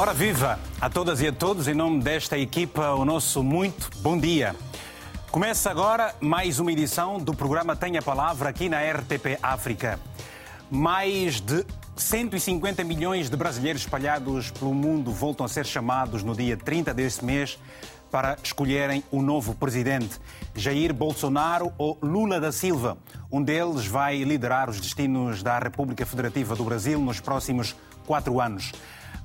Ora viva a todas e a todos, em nome desta equipa, o nosso muito bom dia. Começa agora mais uma edição do programa Tenha Palavra aqui na RTP África. Mais de 150 milhões de brasileiros espalhados pelo mundo voltam a ser chamados no dia 30 deste mês para escolherem o novo presidente, Jair Bolsonaro ou Lula da Silva. Um deles vai liderar os destinos da República Federativa do Brasil nos próximos quatro anos.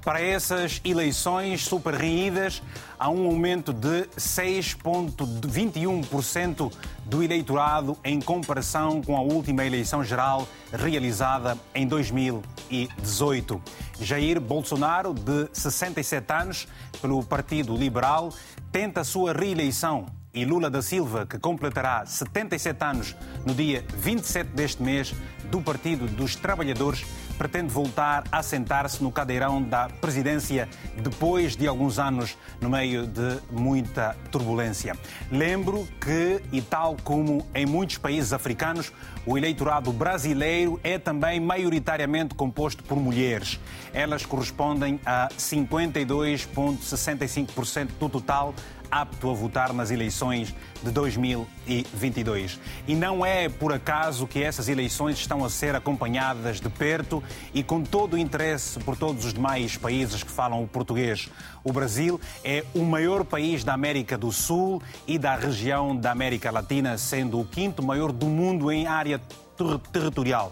Para essas eleições super reídas, há um aumento de 6,21% do eleitorado em comparação com a última eleição geral realizada em 2018. Jair Bolsonaro, de 67 anos, pelo Partido Liberal, tenta a sua reeleição e Lula da Silva, que completará 77 anos no dia 27 deste mês, do Partido dos Trabalhadores, pretende voltar a sentar-se no cadeirão da presidência depois de alguns anos no meio de muita turbulência. Lembro que, e tal como em muitos países africanos, o eleitorado brasileiro é também maioritariamente composto por mulheres. Elas correspondem a 52,65% do total apto a votar nas eleições de 2022. E não é por acaso que essas eleições estão a ser acompanhadas de perto e com todo o interesse por todos os demais países que falam o português. O Brasil é o maior país da América do Sul e da região da América Latina, sendo o quinto maior do mundo em área ter territorial.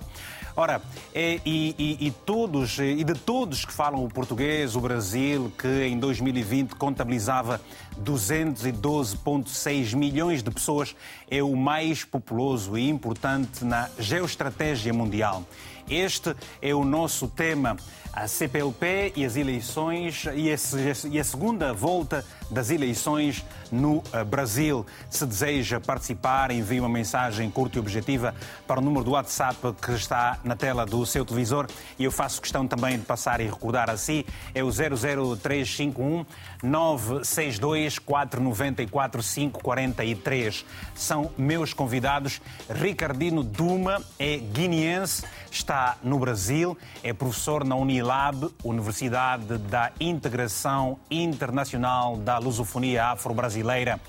Ora, e, e, e, todos, e de todos que falam o português, o Brasil, que em 2020 contabilizava 212,6 milhões de pessoas, é o mais populoso e importante na geoestratégia mundial. Este é o nosso tema a CPLP e as eleições e a, segunda volta das eleições no eh, Brasil. Se deseja participar, envie uma mensagem curta e objetiva para o número do WhatsApp que está na tela do seu televisor e eu faço questão também de passar e recordar a si. É o 00351 962 494 543. São meus convidados. Ricardino Duma é guineense, está no Brasil, é professor na Unidade Unilab, Universidade da Integração Internacional da Lusofonia Afro-Brasileira.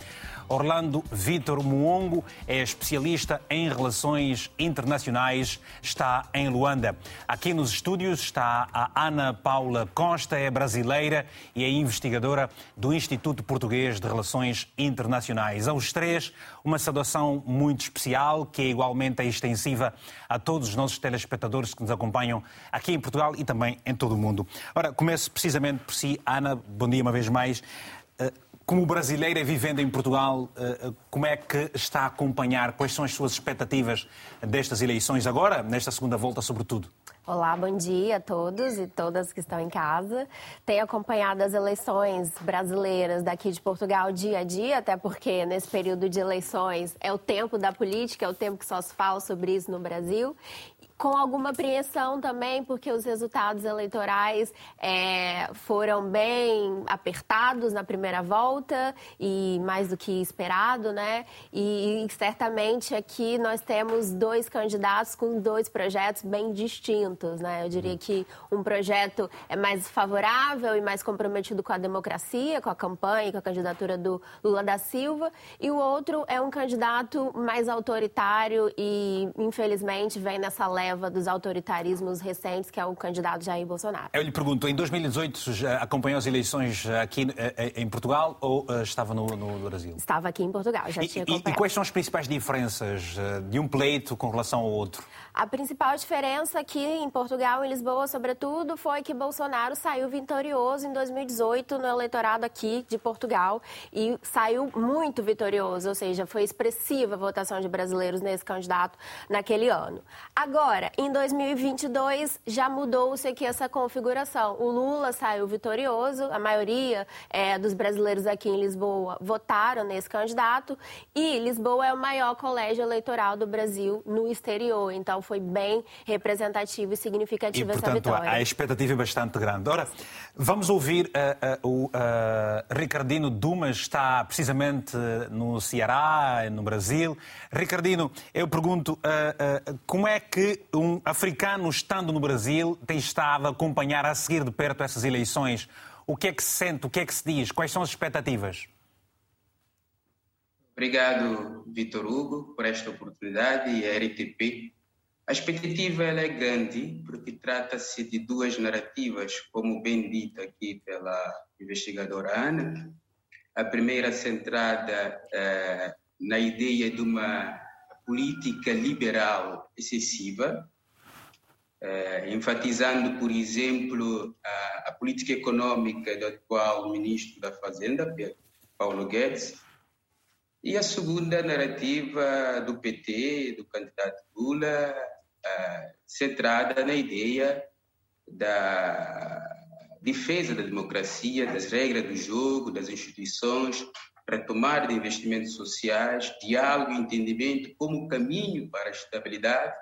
Orlando Vitor Muongo é especialista em relações internacionais, está em Luanda. Aqui nos estúdios está a Ana Paula Costa, é brasileira e é investigadora do Instituto Português de Relações Internacionais. Aos três, uma saudação muito especial, que é igualmente extensiva a todos os nossos telespectadores que nos acompanham aqui em Portugal e também em todo o mundo. Ora, começo precisamente por si. Ana, bom dia uma vez mais. Como brasileira vivendo em Portugal, eh, eh, como é que está a acompanhar? Quais são as suas expectativas destas eleições agora, nesta segunda volta, sobretudo? Olá, bom dia a todos e todas que estão em casa. Tenho acompanhado as eleições brasileiras daqui de Portugal dia a dia, até porque nesse período de eleições é o tempo da política, é o tempo que só se fala sobre isso no Brasil com alguma apreensão também, porque os resultados eleitorais é, foram bem apertados na primeira volta e mais do que esperado, né? E, e certamente aqui nós temos dois candidatos com dois projetos bem distintos, né? Eu diria que um projeto é mais favorável e mais comprometido com a democracia, com a campanha com a candidatura do Lula da Silva, e o outro é um candidato mais autoritário e, infelizmente, vem nessa leva leva dos autoritarismos recentes, que é o candidato Jair Bolsonaro. Eu lhe pergunto, em 2018 já acompanhou as eleições aqui eh, eh, em Portugal ou eh, estava no, no Brasil? Estava aqui em Portugal, já e, tinha acompanhado. E, e quais são as principais diferenças de um pleito com relação ao outro? A principal diferença aqui em Portugal, em Lisboa, sobretudo, foi que Bolsonaro saiu vitorioso em 2018 no eleitorado aqui de Portugal e saiu muito vitorioso, ou seja, foi expressiva a votação de brasileiros nesse candidato naquele ano. Agora, em 2022, já mudou-se aqui essa configuração. O Lula saiu vitorioso, a maioria é, dos brasileiros aqui em Lisboa votaram nesse candidato e Lisboa é o maior colégio eleitoral do Brasil no exterior. Então, foi bem representativo e significativo e, portanto, essa vitória. A expectativa é bastante grande. Ora, vamos ouvir uh, uh, o uh, Ricardino Dumas, está precisamente no Ceará, no Brasil. Ricardino, eu pergunto, como é que um africano estando no Brasil tem estado a acompanhar a seguir de perto essas eleições? O que é que se sente? O que é que se diz? Quais são as expectativas? Obrigado, Vitor Hugo, por esta oportunidade e a RTP. A expectativa é grande, porque trata-se de duas narrativas, como bem dito aqui pela investigadora Ana. A primeira centrada eh, na ideia de uma política liberal excessiva, eh, enfatizando, por exemplo, a, a, política econômica do atual ministro da Fazenda, Paulo Guedes, e a segunda narrativa do PT, do candidato Lula, eh, centrada na ideia da defesa da democracia, das regras do jogo, das instituições, retomada de investimentos sociais, diálogo e entendimento como caminho para a estabilidade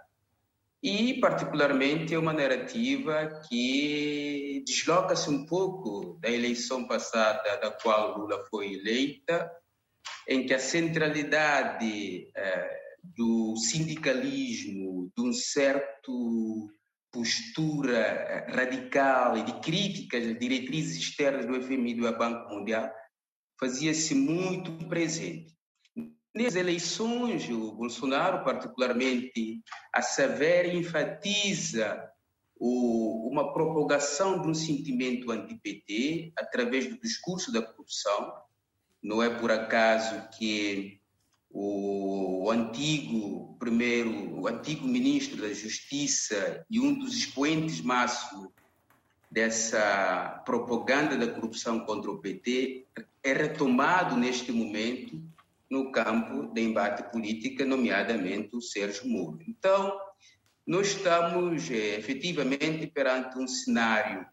e, particularmente, é uma narrativa que desloca-se um pouco da eleição passada, da qual Lula foi eleita, em que a centralidade eh, do sindicalismo, de um certo postura eh, radical e de críticas às diretrizes externas do FMI e do Banco Mundial fazia-se muito presente. Nas eleições, o Bolsonaro, particularmente, a saber, enfatiza o, uma propagação de um sentimento anti-PT através do discurso da corrupção. Não é por acaso que o, o antigo primeiro, o antigo ministro da Justiça e um dos expoentes máximos dessa propaganda da corrupção contra o PT é retomado neste momento no campo de embate política, nomeadamente o Sérgio Moro. Então, nós estamos é, efetivamente perante um cenário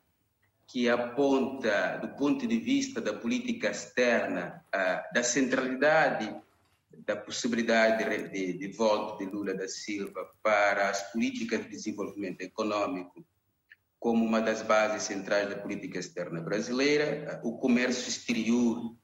que aponta, do ponto de vista da política externa, da centralidade da possibilidade de, de, de de Lula da Silva para as políticas de desenvolvimento econômico como uma das bases centrais da política externa brasileira, o comércio exterior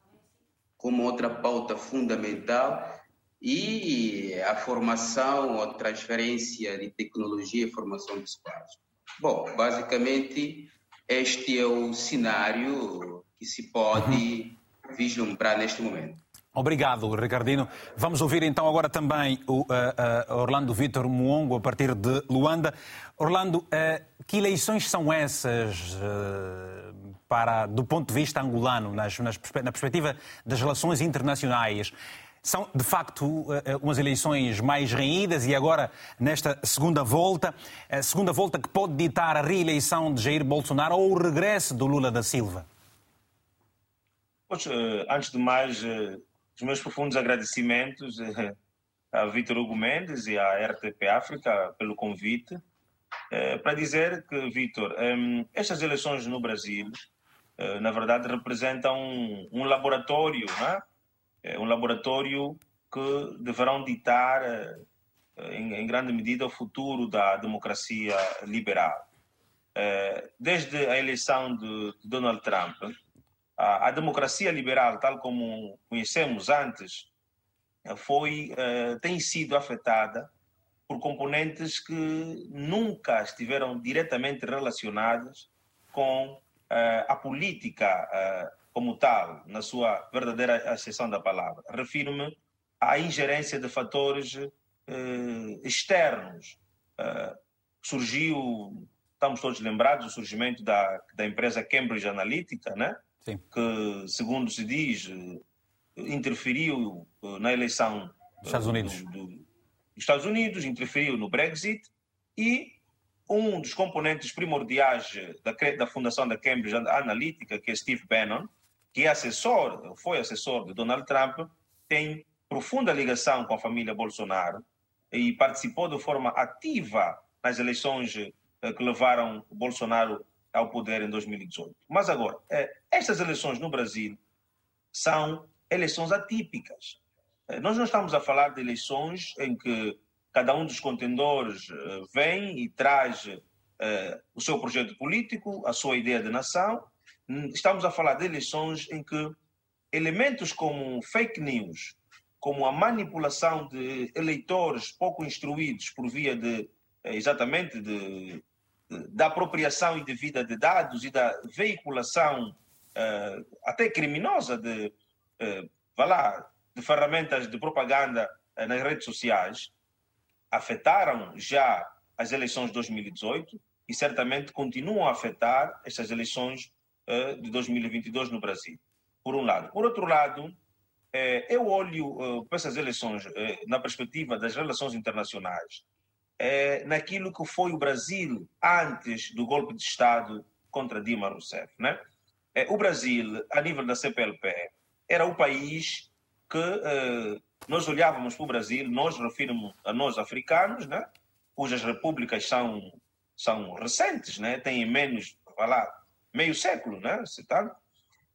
como outra pauta fundamental e a formação ou transferência de tecnologia e formação de espaço. Bom, basicamente, este é o cenário que se pode uhum. vislumbrar neste momento. Obrigado, Ricardino. Vamos ouvir então agora também o uh, uh, Orlando Vitor Muongo, a partir de Luanda. Orlando, uh, que eleições são essas para, do ponto de vista angolano, nas, nas, na perspectiva das relações internacionais? São, de facto, umas eleições mais renhidas e agora, nesta segunda volta, a segunda volta que pode ditar a reeleição de Jair Bolsonaro ou o regresso do Lula da Silva? Pois, antes de mais, os meus profundos agradecimentos eh, a Vitor Hugo Mendes e à RTP África pelo convite, eh, para dizer que, Vitor, eh, estas eleições no Brasil, na verdade, representam um, um laboratório, né? um laboratório que deverão ditar, em, em grande medida, o futuro da democracia liberal. Desde a eleição de Donald Trump, a, a democracia liberal, tal como conhecemos antes, foi, tem sido afetada por componentes que nunca estiveram diretamente relacionados com uh, a política uh, como tal, na sua verdadeira acessão da palavra. Refiro-me à ingerência de fatores externos. surgiu, estamos todos lembrados, o surgimento da, da empresa Cambridge Analytica, né? Sim. que, segundo se diz, interferiu na eleição dos Estados Unidos. Do, do, dos Estados Unidos, interferiu no Brexit e um dos componentes primordiais da, da fundação da Cambridge Analytica, que é Steve Bannon, que é assessor, foi assessor de Donald Trump, tem profunda ligação com a família Bolsonaro e participou de forma ativa nas eleições eh, que levaram Bolsonaro ao poder em 2018. Mas agora, é, estas eleições no Brasil são eleições atípicas. É, nós não estamos a falar de eleições em que cada um dos contendores é, vem e traz o seu projeto político, a sua ideia de nação. Estamos a falar de eleições em que elementos como fake news, como a manipulação de eleitores pouco instruídos por via de exatamente de da apropriação indevida de dados e da veiculação uh, até criminosa de, uh, vá lá, de ferramentas de propaganda uh, nas redes sociais afetaram já as eleições de 2018 e certamente continuam a afetar estas eleições uh, de 2022 no Brasil, por um lado. Por outro lado, uh, eu olho para essas eleições na perspectiva das relações internacionais, naquilo que foi o Brasil antes do golpe de Estado contra Dilma Rousseff. Né? o Brasil, a nível da CPLP, era o país que nós olhávamos para o Brasil, nós referimos a nós africanos, né? cujas repúblicas são são recentes, né? têm menos, vai lá, meio século, né? Tá?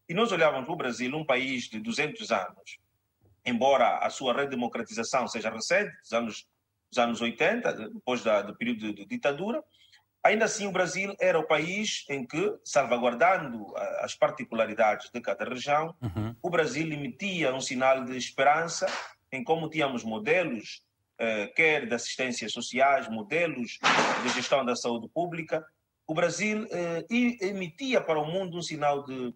E nós olhávamos para o Brasil, um país de 200 anos, embora a sua redemocratização seja recente, dos anos, dos anos 80, depois da, do período de, de ditadura, ainda assim o Brasil era o país em que, salvaguardando as particularidades de cada região, uhum. o Brasil emitia um sinal de esperança em como tínhamos modelos eh, quer de assistências sociais, modelos de gestão da saúde pública, o Brasil eh, emitia para o mundo um sinal de,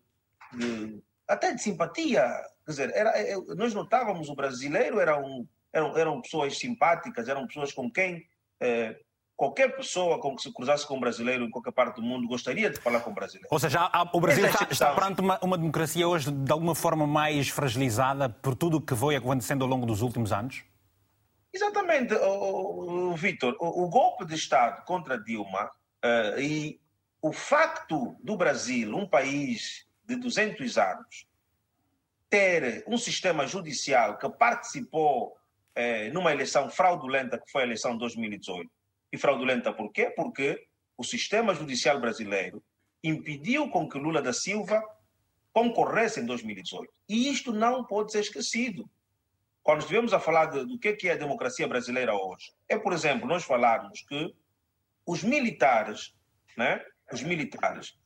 de até de simpatia. Quer dizer, era, eh, nós notávamos o brasileiro era um, eram, eram pessoas simpáticas, eram pessoas com quem eh, qualquer pessoa com que se cruzasse com um brasileiro em qualquer parte do mundo gostaria de falar com um brasileiro. Ou seja, o Brasil está, está perante uma, uma, democracia hoje de alguma forma mais fragilizada por tudo o que foi acontecendo ao longo dos últimos anos? Exatamente, o, o Vitor. O, o, golpe de Estado contra Dilma uh, e o facto do Brasil, um país de 200 anos, ter um sistema judicial que participou uh, numa eleição fraudulenta, que foi a eleição de 2018. E fraudulenta por quê? Porque o sistema judicial brasileiro impediu com que Lula da Silva concorresse em 2018. E isto não pode ser esquecido quando estivemos a falar de, do que é a democracia brasileira hoje, é, por exemplo, nós falarmos que os militares, né, os militares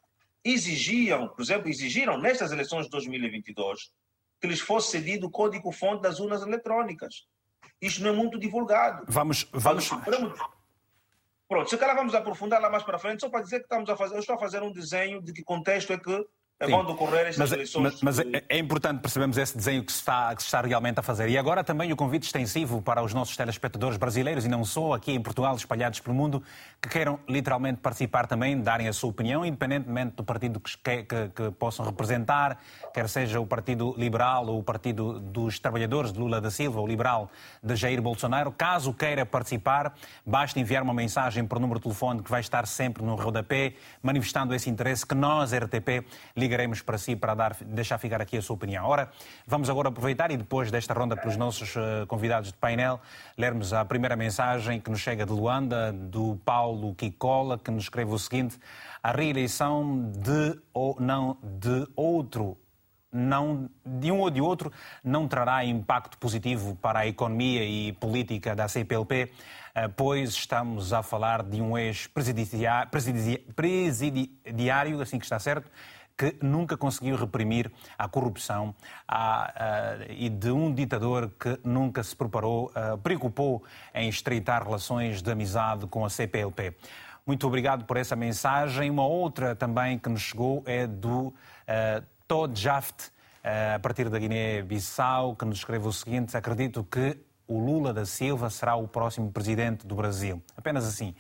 exigiam, por exemplo, exigiram nestas eleições de 2022 que lhes fosse cedido o código-fonte das urnas eletrônicas. Isto não é muito divulgado. Vamos, vamos. Pronto, se calhar vamos aprofundar lá mais para frente, só para dizer que estamos a fazer, eu estou a fazer um desenho de que contexto é que é bom decorrer estas mas, eleições. Mas, mas é, é, importante percebermos esse desenho que se, está, que se está realmente a fazer. E agora também o convite extensivo para os nossos telespectadores brasileiros e não só aqui em Portugal, espalhados pelo mundo, que queiram literalmente participar também, darem a sua opinião, independentemente do partido que, que, que possam representar, quer seja o Partido Liberal ou o Partido dos Trabalhadores de Lula da Silva, ou Liberal de Jair Bolsonaro. Caso queira participar, basta enviar uma mensagem para o número de telefone que vai estar sempre no rodapé, manifestando esse interesse que nós, RTP, ligaremos para si para dar, deixar ficar aqui a sua opinião. Ora, vamos agora aproveitar e depois desta ronda pelos nossos eh, convidados de painel, lermos a primeira mensagem que nos chega de Luanda, do Paulo Kikola, que nos escreve o seguinte: a reeleição de ou não de outro não, de um ou de outro, não trará impacto positivo para a economia e política da CPLP, eh, pois estamos a falar de um ex-presidiário, assim que está certo, que nunca conseguiu reprimir a corrupção a, a, e de um ditador que nunca se preparou, a, preocupou em estreitar relações de amizade com a CPLP. Muito obrigado por essa mensagem. Uma outra também que nos chegou é do uh, Todd Jaft, a partir da Guiné-Bissau, que nos escreve o seguinte: Acredito que o Lula da Silva será o próximo presidente do Brasil. Apenas assim.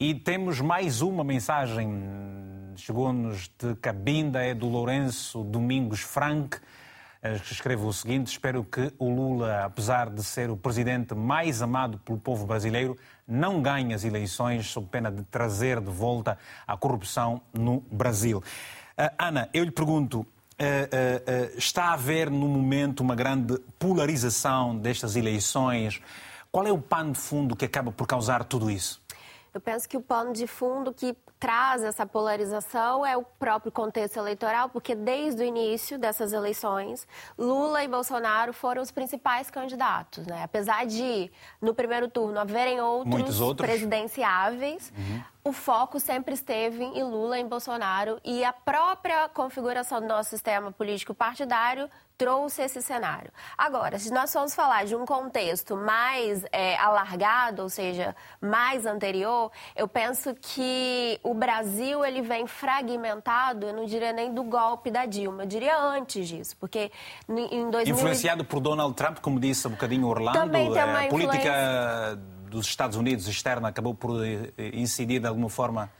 E temos mais uma mensagem, chegou-nos de Cabinda, é do Lourenço Domingos Frank, eh, que escreve o seguinte: Espero que o Lula, apesar de ser o presidente mais amado pelo povo brasileiro, não ganhe as eleições sob pena de trazer de volta a corrupção no Brasil. Uh, Ana, eu lhe pergunto. Uh, está a haver no momento uma grande polarização destas eleições. Qual é o pano de fundo que acaba por causar tudo isso? Eu penso que o pano de fundo que traz essa polarização é o próprio contexto eleitoral, porque desde o início dessas eleições, Lula e Bolsonaro foram os principais candidatos. Né? Apesar de, no primeiro turno, haverem outros, outros. presidenciáveis, uhum. O foco sempre esteve em Lula e em Bolsonaro e a própria configuração do nosso sistema político partidário trouxe esse cenário. Agora, se nós formos falar de um contexto mais é, alargado, ou seja, mais anterior, eu penso que o Brasil ele vem fragmentado, eu não diria nem do golpe da Dilma, eu diria antes disso, porque em 2000... Influenciado por Donald Trump, como disse um bocadinho Orlando, Também tem uma a influência... política dos Estados Unidos externa acabou por eh, incidir de alguma forma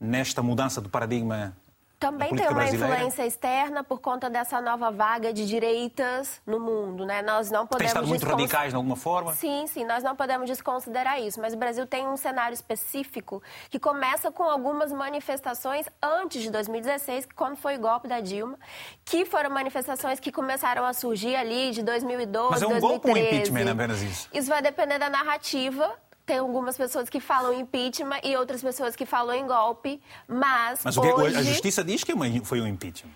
nesta mudança do paradigma também tem uma brasileira. influência externa por conta dessa nova vaga de direitas no mundo, né? Nós não podemos tem estado muito radicais de alguma forma? Sim, sim, nós não podemos desconsiderar isso, mas o Brasil tem um cenário específico que começa com algumas manifestações antes de 2016, quando foi o golpe da Dilma, que foram manifestações que começaram a surgir ali de 2012, Mas é um 2013. golpe ou um impeachment, apenas isso? Isso vai depender da narrativa tem algumas pessoas que falam impeachment e outras pessoas que falam em golpe, mas. Mas hoje... a justiça diz que foi um impeachment.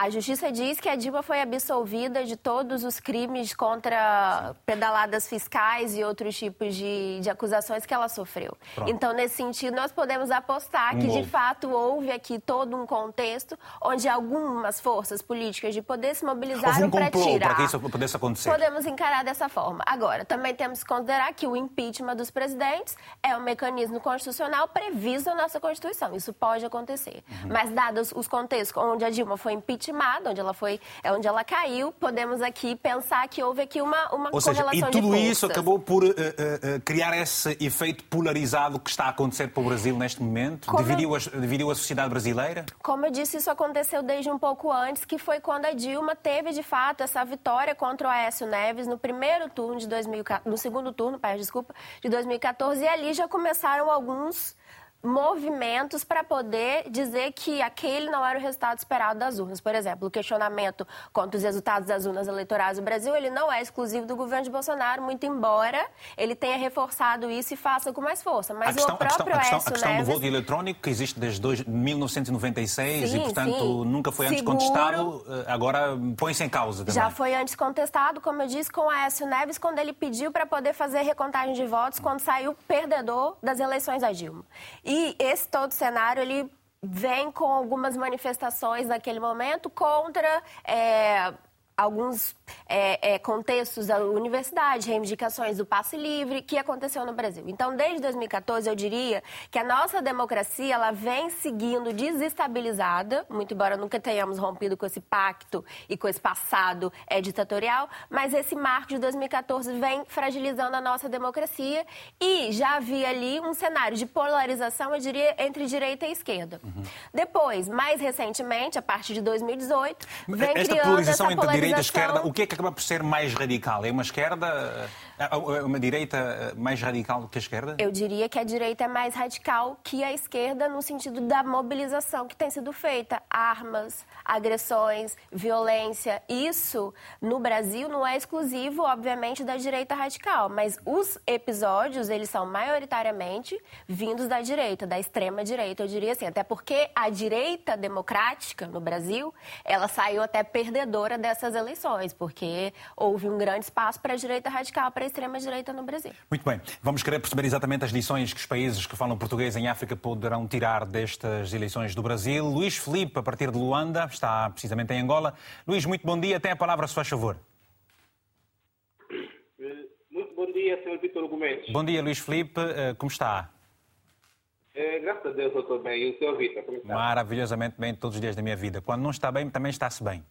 A justiça diz que a Dilma foi absolvida de todos os crimes contra pedaladas fiscais e outros tipos de, de acusações que ela sofreu. Pronto. Então, nesse sentido, nós podemos apostar que, de fato, houve aqui todo um contexto onde algumas forças políticas de poder se mobilizaram um para tirar. para que isso pudesse acontecer. Podemos encarar dessa forma. Agora, também temos que considerar que o impeachment dos presidentes é um mecanismo constitucional previsto na nossa Constituição. Isso pode acontecer. Uhum. Mas, dados os contextos onde a Dilma foi impeachment, vitimada, onde ela foi, é onde ela caiu, podemos aqui pensar que houve aqui uma, uma Ou seja, correlação e tudo isso acabou por uh, uh, criar esse efeito polarizado que está a acontecer para o Brasil neste momento? Dividiu, a, dividiu a sociedade brasileira? Como eu disse, isso aconteceu desde um pouco antes, que foi quando a Dilma teve, de fato, essa vitória contra o Aécio Neves no primeiro turno de 2014, no segundo turno, desculpa, de 2014, e ali já começaram alguns movimentos para poder dizer que aquele não era o resultado esperado das urnas. Por exemplo, o questionamento contra os resultados das urnas eleitorais do Brasil, ele não é exclusivo do governo de Bolsonaro, muito embora ele tenha reforçado isso e faça com mais força. Mas a questão, o próprio a questão, a questão, a questão Neves... do voto eletrônico, que existe desde dois, 1996 sim, e, portanto, sim. nunca foi antes Seguro, contestado, eh, agora põe-se em causa também. Já foi antes contestado, como eu disse, com o Aécio Neves, quando ele pediu para poder fazer recontagem de votos quando saiu perdedor das eleições da Dilma. E esse todo cenário, ele vem com algumas manifestações naquele momento contra é, alguns é, é, contextos da universidade, reivindicações do passe livre, que aconteceu no Brasil. Então, desde 2014, eu diria que a nossa democracia ela vem seguindo desestabilizada, muito embora nunca tenhamos rompido com esse pacto e com esse passado é, ditatorial, mas esse marco de 2014 vem fragilizando a nossa democracia e já havia ali um cenário de polarização, eu diria, entre direita e esquerda. Uhum. Depois, mais recentemente, a partir de 2018, vem Esta criando polarização essa polarização... direita esquerda, o que é que acaba por ser mais radical? É uma esquerda, uma direita mais radical que a esquerda? Eu diria que a direita é mais radical que a esquerda no sentido da mobilização que tem sido feita. Armas, agressões, violência. Isso, no Brasil, não é exclusivo, obviamente, da direita radical, mas os episódios, eles são maioritariamente vindos da direita, da extrema direita, eu diria assim. Até porque a direita democrática no Brasil, ela saiu até perdedora dessas eleições, porque houve um grande espaço para a direita radical, para extrema-direita no Brasil. Muito bem. Vamos querer perceber exatamente as lições que os países que falam português em África poderão tirar destas eleições do Brasil. Luís Felipe, a partir de Luanda, está precisamente em Angola. Luís, muito bom dia. Tem a palavra, se faz favor. Muito bom dia, Sr. Vitor Gomes. Bom dia, Luís Felipe. Eh, como está? É, graças a Deus eu estou bem. E o Sr. Vitor, como está? Maravilhosamente bem todos os dias da minha vida. Quando não está bem, também está-se bem.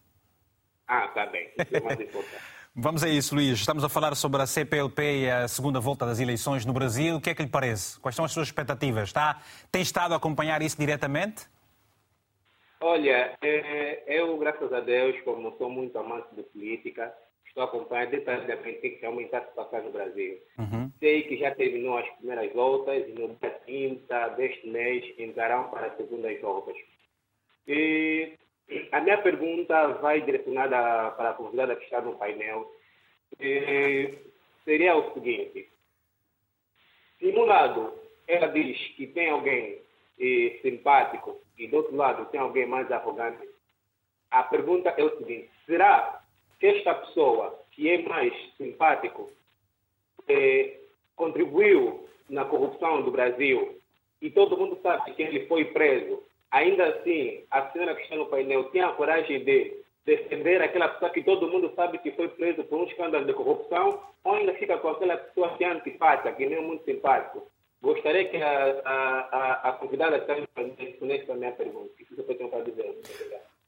Ah, está bem. Isso é mais importante. Vamos a isso, Luís. Estamos a falar sobre a CPLP e a segunda volta das eleições no Brasil. O que é que lhe parece? Quais são as suas expectativas? Está, tem estado a acompanhar isso diretamente? Olha, é, eu, graças a Deus, como sou muito amante de política, estou a acompanhar detalhadamente o que realmente está se passando no Brasil. Uhum. Sei que já terminou as primeiras voltas e no dia 30 deste mês entrarão para as segundas voltas. E a minha pergunta vai direcionada para a convidada que está no painel. E seria o seguinte: se um lado ela diz que tem alguém eh, simpático e do outro lado tem alguém mais arrogante, a pergunta é o seguinte: será que esta pessoa que é mais simpático eh, contribuiu na corrupção do Brasil e todo mundo sabe que ele foi preso Ainda assim, a senhora que está no painel tem a coragem de defender aquela pessoa que todo mundo sabe que foi preso por um escândalo de corrupção, ou ainda fica com aquela pessoa que é antipática, que nem é muito simpático? Gostaria que a, a, a, a convidada respondesse a minha pergunta. O que você tem para dizer?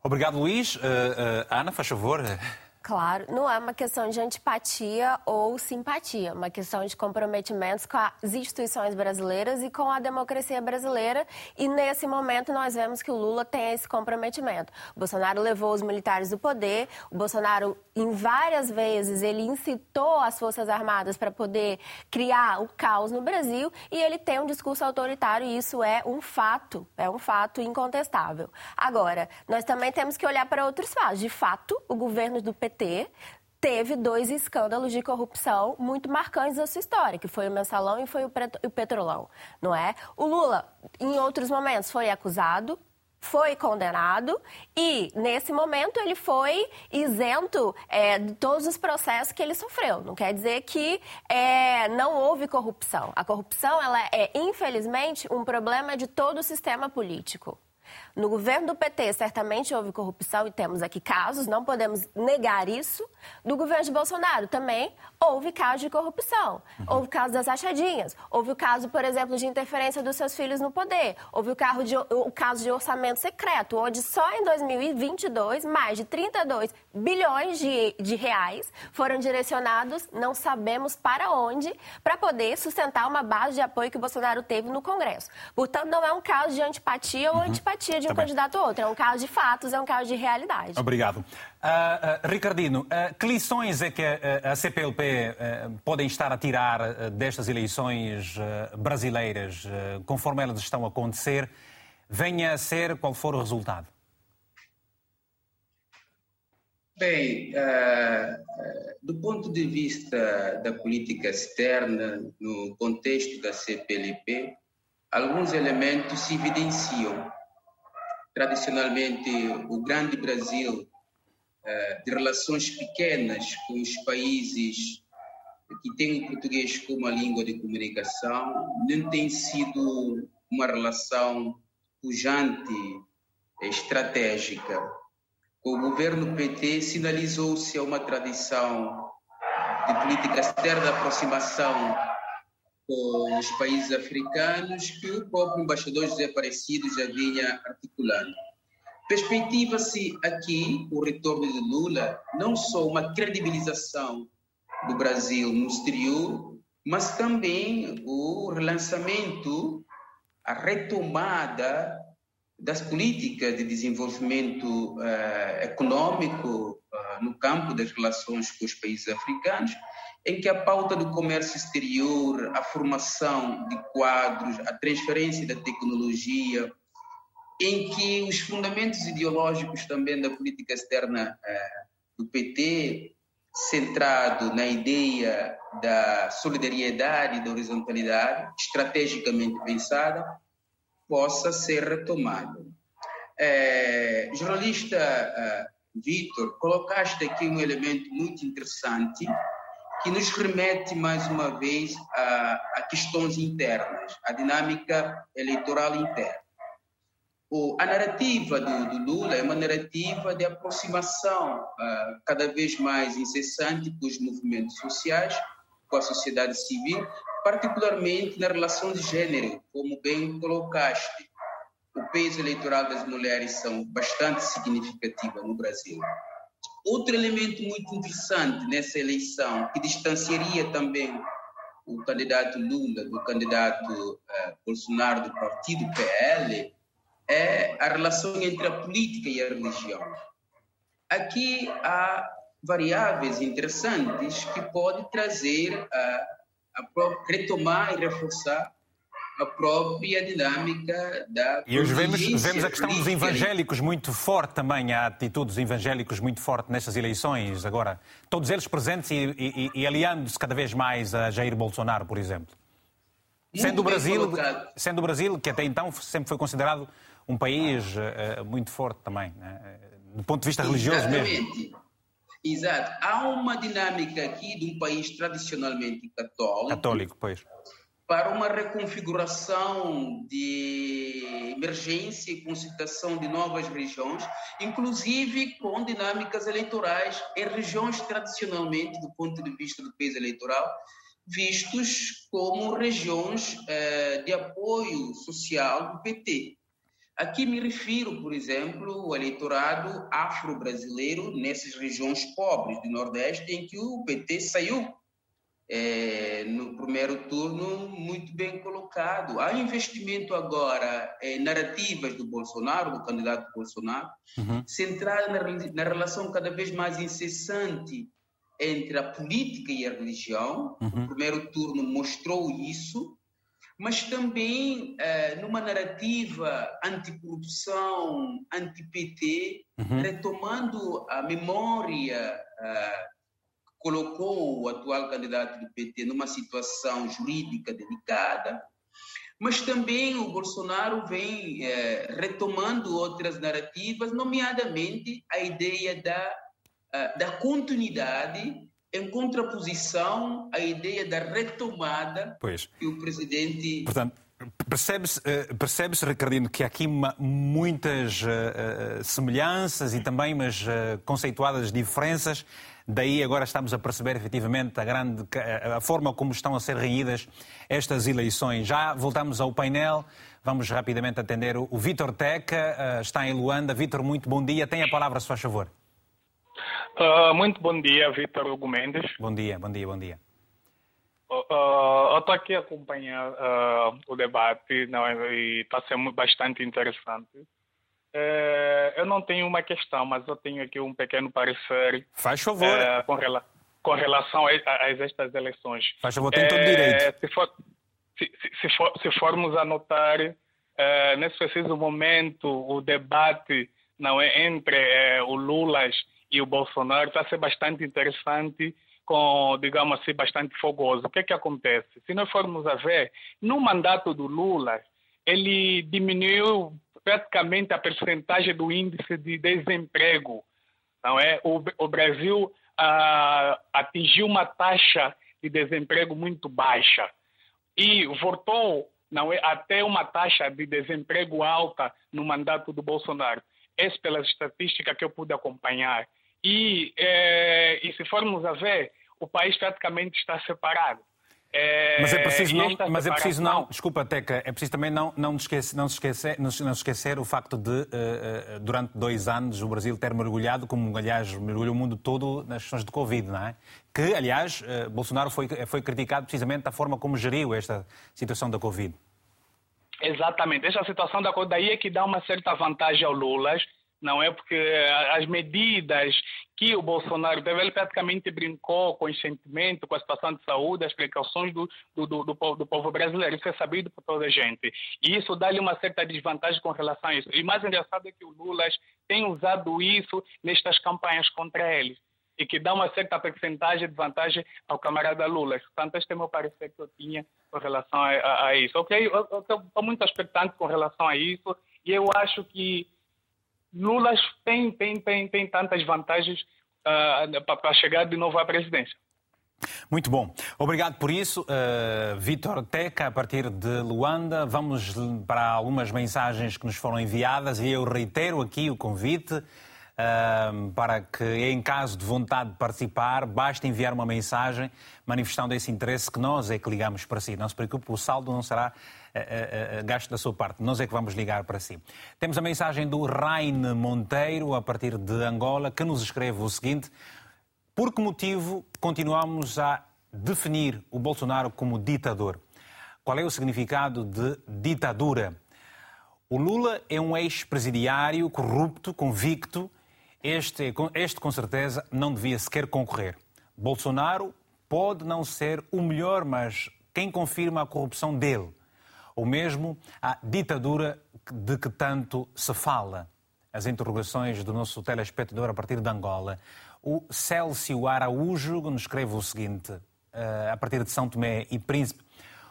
Obrigado, Luís. Uh, uh, Ana, faz favor. Claro, não é uma questão de antipatia ou simpatia, uma questão de comprometimentos com as instituições brasileiras e com a democracia brasileira. E nesse momento nós vemos que o Lula tem esse comprometimento. O Bolsonaro levou os militares do poder, o Bolsonaro, em várias vezes, ele incitou as Forças Armadas para poder criar o caos no Brasil e ele tem um discurso autoritário e isso é um fato, é um fato incontestável. Agora, nós também temos que olhar para outros fatos. De fato, o governo do PT PT teve dois escândalos de corrupção muito marcantes da sua história, que foi o Mensalão e foi o Petrolão, não é? O Lula, em outros momentos, foi acusado, foi condenado e, nesse momento, ele foi isento é, de todos os processos que ele sofreu. Não quer dizer que é, não houve corrupção. A corrupção ela é, infelizmente, um problema de todo o sistema político. No governo do PT, certamente houve corrupção e temos aqui casos, não podemos negar isso. No governo de Bolsonaro também houve casos de corrupção. Uhum. Houve caso das achadinhas. Houve o caso, por exemplo, de interferência dos seus filhos no poder. Houve o, carro de, o caso de orçamento secreto, onde só em 2022 mais de 32 bilhões de, de reais foram direcionados, não sabemos para onde, para poder sustentar uma base de apoio que o Bolsonaro teve no Congresso. Portanto, não é um caso de antipatia ou uhum. antipatia de um candidato ou outro. É um caso de fatos, é um caso de realidade. Obrigado. Uh, uh, Ricardino, uh, que lições é que a CPLP podem estar a tirar destas eleições brasileiras, conforme elas estão a acontecer, venha a ser qual for o resultado? Bem, do ponto de vista da política externa, no contexto da CPLP, alguns elementos se evidenciam tradicionalmente o grande Brasil eh, de relações pequenas com os países que têm o português como a língua de comunicação, não tem sido uma relação pujante, estratégica. Com o governo PT sinalizou-se uma tradição de política externa de aproximação com os países africanos que o próprio embaixador José Aparecido já vinha articulando. Perspectiva-se aqui o retorno de Lula, não só uma credibilização do Brasil no exterior, mas também o relançamento, a retomada das políticas de desenvolvimento uh, econômico uh, no campo das relações com os países africanos, em que a pauta do comércio exterior, a formação de quadros, a transferência da tecnologia, em que os fundamentos ideológicos também da política externa eh, do PT, centrado na ideia da solidariedade da horizontalidade, estrategicamente pensada, possa ser retomado. Eh, jornalista eh, Vitor, colocaste aqui um elemento muito interessante que nos remete mais uma vez a, a questões internas, a dinâmica eleitoral interna. O, a narrativa do, do, Lula é uma narrativa de aproximação uh, cada vez mais incessante com os movimentos sociais, com a sociedade civil, particularmente na relação de gênero, como bem colocaste. O peso eleitoral das mulheres são bastante significativo no Brasil. Outro elemento muito interessante nessa eleição, que distanciaria também o candidato Lula do candidato uh, Bolsonaro do partido PL, é a relação entre a política e a religião. Aqui há variáveis interessantes que podem trazer, uh, a retomar e reforçar a própria dinâmica da E hoje vemos, vemos a questão dos evangélicos muito forte também, a atitude dos evangélicos muito forte nestas eleições agora. Todos eles presentes e, e, e aliando-se cada vez mais a Jair Bolsonaro, por exemplo. sendo o, Brasil, sendo o Brasil, que até então sempre foi considerado um país uh, muito forte também, né? do ponto de vista religioso Exatamente. mesmo. Exato. Há uma dinâmica aqui de um país tradicionalmente católico. Católico, pois para uma reconfiguração de emergência e concitação de novas regiões, inclusive com dinâmicas eleitorais em regiões tradicionalmente, do ponto de vista do peso eleitoral, vistos como regiões eh, de apoio social do PT. Aqui me refiro, por exemplo, ao eleitorado afro-brasileiro nessas regiões pobres do Nordeste, em que o PT saiu é, no primeiro turno muito bem colocado. Há investimento agora em narrativas do Bolsonaro, do candidato Bolsonaro, uhum. centrada na, na, relação cada vez mais incessante entre a política e a religião. Uhum. O primeiro turno mostrou isso mas também uh, numa narrativa anticorrupção, anti-PT, uhum. retomando a memória que colocou o atual candidato do PT numa situação jurídica delicada, mas também o Bolsonaro vem uh, retomando outras narrativas, nomeadamente a ideia da, da continuidade em contraposição à ideia da retomada pois. que o presidente. Portanto, percebe-se, eh, percebe-se Ricardino, que há aqui uma, muitas uh, semelhanças e também umas uh, conceituadas diferenças. Daí agora estamos a perceber efetivamente a, grande, a forma como estão a ser reunidas estas eleições. Já voltamos ao painel. Vamos rapidamente atender o, Vítor Teca, uh, está em Luanda. Vítor, muito bom dia. Tem a palavra, se faz favor. Uh, muito bom dia, Vitor Hugo Mendes. Bom dia, bom dia, bom dia. Uh, eu estou aqui a acompanhar uh, o debate não, é, e está sendo bastante interessante. Uh, eu não tenho uma questão, mas eu tenho aqui um pequeno parecer. Faz favor. com, rela com, relação a, estas eleições. Faz favor, tem todo direito. Se, for, se, se, for, se formos a notar, nesse preciso momento, o debate não é entre o Lula e o Bolsonaro está a ser bastante interessante, com, digamos assim, bastante fogoso. O que é que acontece? Se nós formos a ver, no mandato do Lula, ele diminuiu praticamente a percentagem do índice de desemprego. Não é? O, o Brasil ah, atingiu uma taxa de desemprego muito baixa e voltou não é, até uma taxa de desemprego alta no mandato do Bolsonaro. Essa pelas estatísticas que eu pude acompanhar. E, é, e se formos a ver, o país praticamente está separado. É, mas é preciso não, mas é preciso não, desculpa Teca, é preciso também não, não, esquecer, não, esquecer, não, esquecer o facto de, uh, durante dois anos, o Brasil ter mergulhado, como aliás mergulhou o mundo todo, nas questões de Covid, não é? Que, aliás, uh, Bolsonaro foi, foi criticado precisamente da forma como geriu esta situação da Covid. Exatamente, essa situação da Covid daí é que dá uma certa vantagem ao Lula, não é porque as medidas que o Bolsonaro teve, ele praticamente brincou com o sentimento, com a situação de saúde, as precauções do, do, do, do, povo, do povo, brasileiro. Isso é sabido por toda a gente. E isso dá-lhe uma certa desvantagem com relação a isso. E mais engraçado é que o Lula tem usado isso nestas campanhas contra ele e que dá uma certa percentagem de vantagem ao camarada Lula. Portanto, este é o meu parecer que eu tinha com relação a, a, a isso. Ok, eu estou muito expectante com relação a isso e eu acho que Lula tem, tem, tem, tem tantas vantagens uh, para chegar de novo à presidência. Muito bom. Obrigado por isso, uh, Vitor Teca, a partir de Luanda. Vamos para algumas mensagens que nos foram enviadas e eu reitero aqui o convite uh, para que, em caso de vontade de participar, basta enviar uma mensagem manifestando esse interesse que nós é que ligamos para si. Não se preocupe, o saldo não será uh, gasto da sua parte. Nós é que vamos ligar para si. Temos a mensagem do Raine Monteiro, a partir de Angola, que nos escreve o seguinte: Por que motivo continuamos a definir o Bolsonaro como ditador? Qual é o significado de ditadura? O Lula é um ex-presidiário corrupto, convicto. Este, este, com certeza, não devia sequer concorrer. Bolsonaro pode não ser o melhor, mas quem confirma a corrupção dele? Ou mesmo a ditadura de que tanto se fala. As interrogações do nosso telespectador a partir de Angola. O Célcio Araújo nos escreve o seguinte, eh, a partir de São Tomé e Príncipe.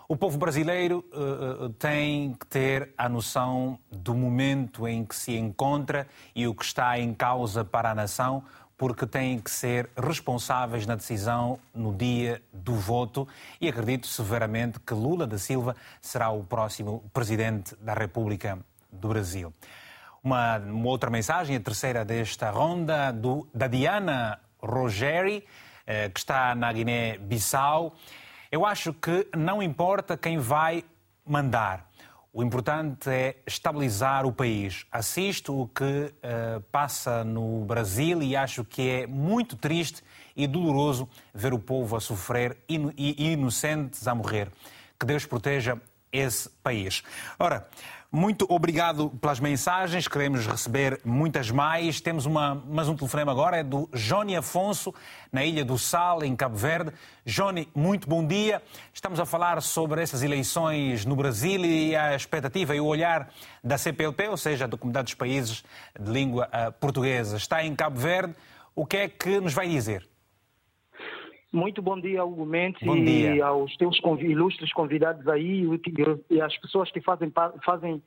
O povo brasileiro uh, tem que ter a noção do momento em que se encontra e o que está em causa para a nação, porque têm que ser responsáveis na decisão no dia do voto e acredito severamente que Lula da Silva será o próximo presidente da República do Brasil. Uma, uma outra mensagem, a terceira desta ronda, do, da Diana Rogeri, eh, que está na Guiné-Bissau. Eu acho que não importa quem vai mandar. O importante é estabilizar o país. Assisto o que uh, passa no Brasil e acho que é muito triste e doloroso ver o povo a sofrer e inocentes a morrer. Que Deus proteja esse país. Ora, muito obrigado pelas mensagens, queremos receber muitas mais. Temos uma, mais um telefonema agora, é do Johnny Afonso, na Ilha do Sal, em Cabo Verde. Johnny, muito bom dia. Estamos a falar sobre essas eleições no Brasil e a expectativa e o olhar da CPLP, ou seja, da Comunidade dos Países de Língua eh, Portuguesa. Está em Cabo Verde. O que é que nos vai dizer? Muito bom dia, Hugo Mendes, bom dia. e aos teus ilustres convidados aí e as pessoas que fazem, fazem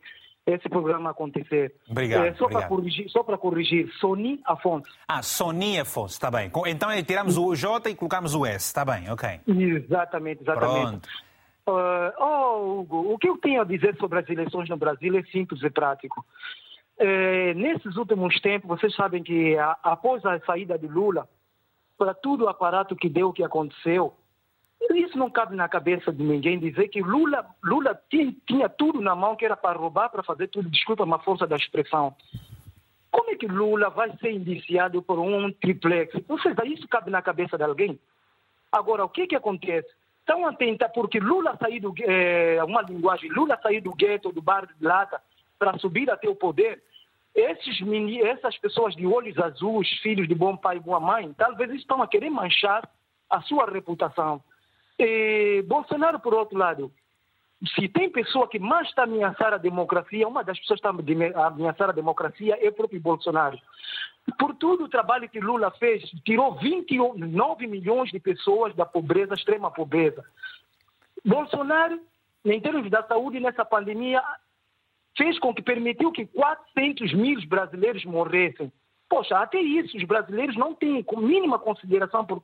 esse programa acontecer. Obrigado. É, só para corrigir, só para corrigir, Sony Afonso. Ah, Sony Afonso, está bem. Então tiramos o J e colocamos o S, está bem, ok. Exatamente, exatamente. Pronto. Uh, oh, Hugo, o que eu tenho a dizer sobre as eleições no Brasil é simples e prático. É, nesses últimos tempos, vocês sabem que a, após a saída de Lula, para tudo o aparato que deu, o que aconteceu. Isso não cabe na cabeça de ninguém dizer que Lula, Lula tinha, tinha tudo na mão que era para roubar, para fazer tudo. Desculpa uma força da expressão. Como é que Lula vai ser indiciado por um triplex? Ou seja, isso cabe na cabeça de alguém? Agora, o que que acontece? Estão a tentar, porque Lula saiu do, é, uma linguagem, Lula saiu do gueto, do bar de lata, para subir até o poder, esses essas pessoas de olhos azuis, filhos de bom pai e boa mãe, talvez estão a querer manchar a sua reputação. E Bolsonaro, por outro lado, se tem pessoa que mais está a ameaçar a democracia, uma das pessoas que está a ameaçar a democracia é o próprio Bolsonaro. Por todo o trabalho que Lula fez, tirou 29 milhões de pessoas da pobreza, extrema pobreza. Bolsonaro, em termos da saúde, nessa pandemia, fez com que permitiu que 400 mil brasileiros morressem. Poxa, até isso, os brasileiros não têm mínima consideração por,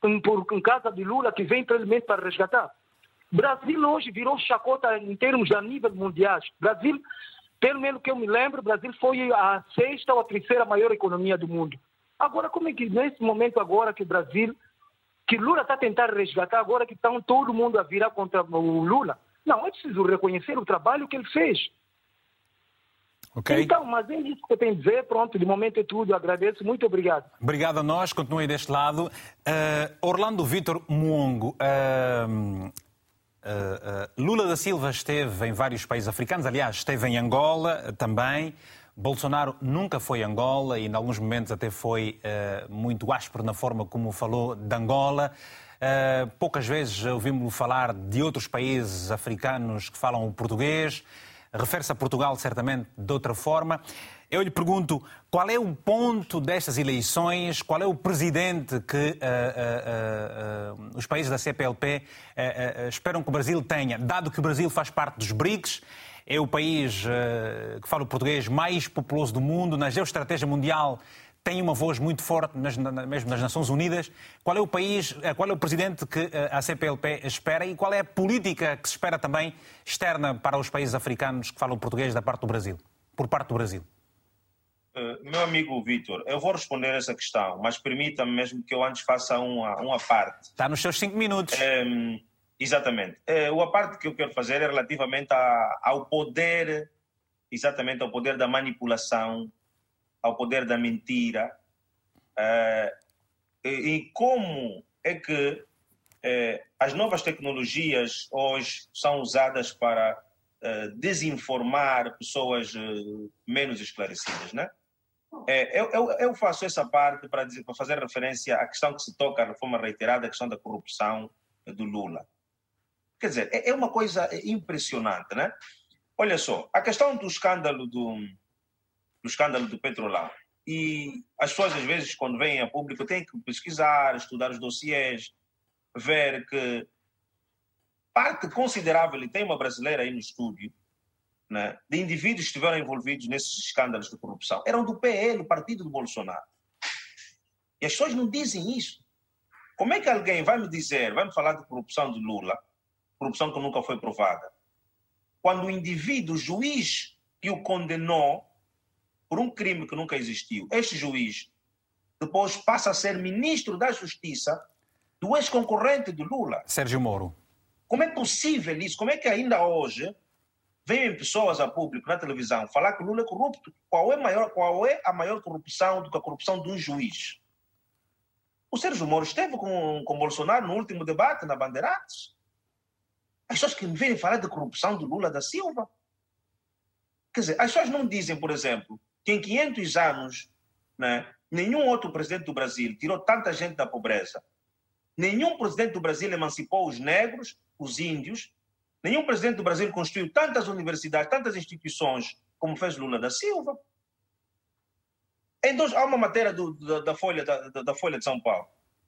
por casa de Lula que vem simplesmente para resgatar. Brasil hoje virou chacota em termos a nível mundial. Brasil, pelo menos que eu me lembro, Brasil foi a sexta ou a terceira maior economia do mundo. Agora, como é que nesse momento agora que o Brasil, que Lula está tentando resgatar, agora que estão todo mundo a virar contra o Lula? Não, é preciso reconhecer o trabalho que ele fez. Okay. Então, mas é isso que eu tenho a dizer. Pronto, de momento é tudo. Agradeço. Muito obrigado. Obrigado a nós. Continue deste lado. Uh, Orlando Vitor Muongo. Uh, uh, Lula da Silva esteve em vários países africanos. Aliás, esteve em Angola também. Bolsonaro nunca foi Angola e, em alguns momentos, até foi muito áspero na forma como falou de Angola. Uh, poucas vezes ouvimos-lo falar de outros países africanos que falam o português refere-se a Portugal certamente de outra forma. Eu lhe pergunto qual é o ponto destas eleições, qual é o presidente que uh, uh, uh, os países da CPLP esperam que o Brasil tenha, dado que o Brasil faz parte dos BRICS, é o país que fala o português mais populoso do mundo, na geoestratégia mundial tem uma voz muito forte nas, mesmo nas Nações Unidas. Qual é o país, eh, qual é o presidente que eh, a CPLP espera e qual é a política que se espera também externa para os países africanos que falam português da parte do Brasil, por parte do Brasil? Uh, meu amigo Vitor, eu vou responder essa questão, mas permita-me mesmo que eu antes faça uma, uma parte. Está nos seus cinco minutos. Um, exatamente. Uh, a parte que eu quero fazer é relativamente a, ao poder, exatamente ao poder da manipulação ao poder da mentira uh, e, como é que uh, as novas tecnologias hoje são usadas para uh, desinformar pessoas menos esclarecidas, né? Eu, eu, eu, faço essa parte para, dizer, para fazer referência à questão que se toca, a reforma reiterada, a questão da corrupção do Lula. Quer dizer, é, é uma coisa impressionante, né? Olha só, a questão do escândalo do, do escândalo do Petrolão. E as pessoas, às vezes, quando vêm a público, têm que pesquisar, estudar os dossiês, ver que parte considerável, e tem uma brasileira aí no estúdio, né, de indivíduos que estiveram envolvidos nesses escândalos de corrupção, eram do PL, o partido do Bolsonaro. E as pessoas não dizem isso. Como é que alguém vai me dizer, vai me falar de corrupção de Lula, corrupção que nunca foi provada, quando o indivíduo, o juiz que o condenou por um crime que nunca existiu, este juiz depois passa a ser ministro da Justiça do ex-concorrente de Lula. Sérgio Moro. Como é possível isso? Como é que ainda hoje vêm pessoas a público na televisão falar que Lula é corrupto? Qual é, maior, qual é a maior corrupção do que a corrupção de um juiz? O Sérgio Moro esteve com, com Bolsonaro no último debate na Bandeirantes. As pessoas que me vêm falar de corrupção do Lula da Silva. Quer dizer, as pessoas não dizem, por exemplo, que em 500 anos né, nenhum outro presidente do Brasil tirou tanta gente da pobreza. Nenhum presidente do Brasil emancipou os negros, os índios. Nenhum presidente do Brasil construiu tantas universidades, tantas instituições como fez Lula da Silva. Dois, há uma matéria do, da, da, Folha, da, da, Folha de São Paulo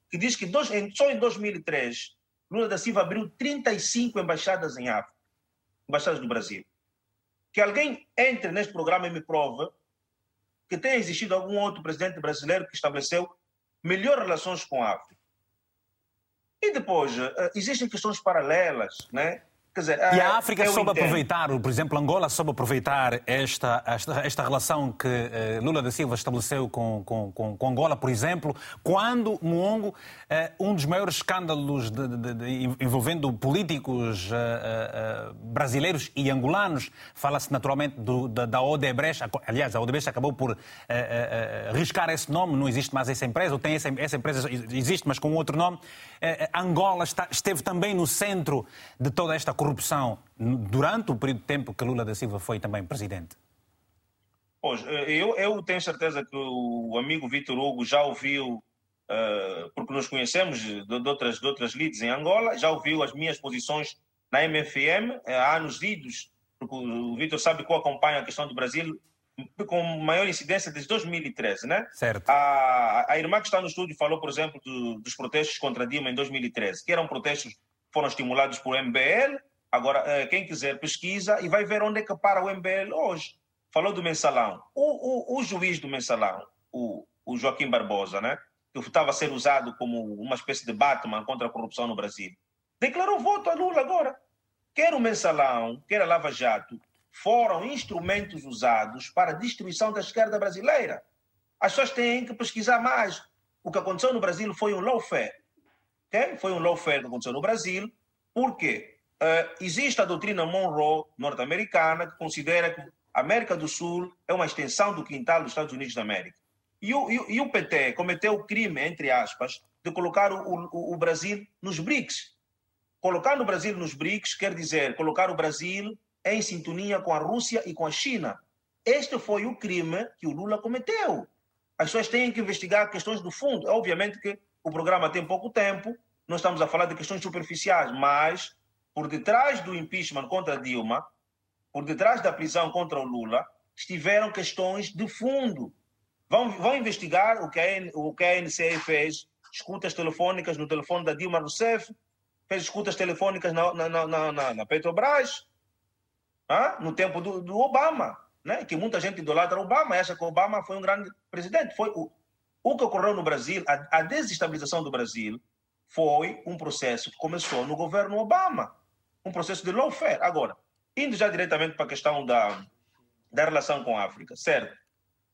que diz que dois, só em 2003 Lula da Silva abriu 35 embaixadas em África, embaixadas do Brasil. Que alguém entre neste programa e me prove que tenha existido algum outro presidente brasileiro que estabeleceu melhores relações com a África. E depois, eh, existem questões paralelas, né? Dizer, e a África soube entendo. aproveitar, por exemplo, Angola soube aproveitar esta, esta, esta relação que eh, Lula da Silva estabeleceu com, com, com, com, Angola, por exemplo, quando Muongo, eh, um dos maiores escândalos de, de, de, envolvendo políticos eh, brasileiros e angolanos, fala-se naturalmente do, da, da, Odebrecht, aliás, a Odebrecht acabou por riscar esse nome, não existe mais essa empresa, ou tem essa, essa empresa, existe, mas com outro nome. Angola está, esteve também no centro de toda esta corrupção corrupção durante o período de tempo que Lula da Silva foi também presidente? Pois, eh, eu, eu tenho certeza que o amigo Vitor Hugo já ouviu, uh, porque nos conhecemos de, de, outras, de outras leads em Angola, já ouviu as minhas posições na MFM eh, há anos idos, porque o Vitor sabe que eu acompanho a questão do Brasil com maior incidência desde 2013, né? Certo. A, a irmã que está no estúdio falou, por exemplo, do, dos protestos contra Dilma em 2013, que eram protestos que foram estimulados por MBL, Agora, eh, quem quiser pesquisa e vai ver onde é que para o MBL hoje. Falou do mensalão. O, o, o juiz do mensalão, o, o Joaquim Barbosa, né? que estava a ser usado como uma espécie de Batman contra a corrupção no Brasil, declarou voto a Lula agora. Quer o mensalão, quer a Lava Jato, foram instrumentos usados para a destruição da esquerda brasileira. As pessoas têm que pesquisar mais. O que aconteceu no Brasil foi um lawfare. Okay? Foi um lawfare que aconteceu no Brasil. Por quê? Uh, existe a doutrina Monroe norte-americana que considera que a América do Sul é uma extensão do quintal dos Estados Unidos da América. E o, e, e o PT cometeu o crime, entre aspas, de colocar o, o, o Brasil nos BRICS. Colocar o Brasil nos BRICS quer dizer colocar o Brasil em sintonia com a Rússia e com a China. Este foi o crime que o Lula cometeu. As pessoas têm que investigar questões do fundo. Obviamente que o programa tem pouco tempo, nós estamos a falar de questões superficiais, mas por detrás do impeachment contra Dilma, por detrás da prisão contra o Lula, estiveram questões de fundo. Vão, vão investigar o que, a, o que a NCE fez, escutas telefônicas no telefone da Dilma Rousseff, fez escutas telefônicas na, na, na, na, na Petrobras, ah, no tempo do, do, Obama, né? que muita gente idolatra Obama, acha que Obama foi um grande presidente. Foi o, o que ocorreu no Brasil, a, a desestabilização do Brasil, foi um processo que começou no governo Obama um processo de lawfare. Agora, indo já diretamente para a questão da, da relação com a África, certo?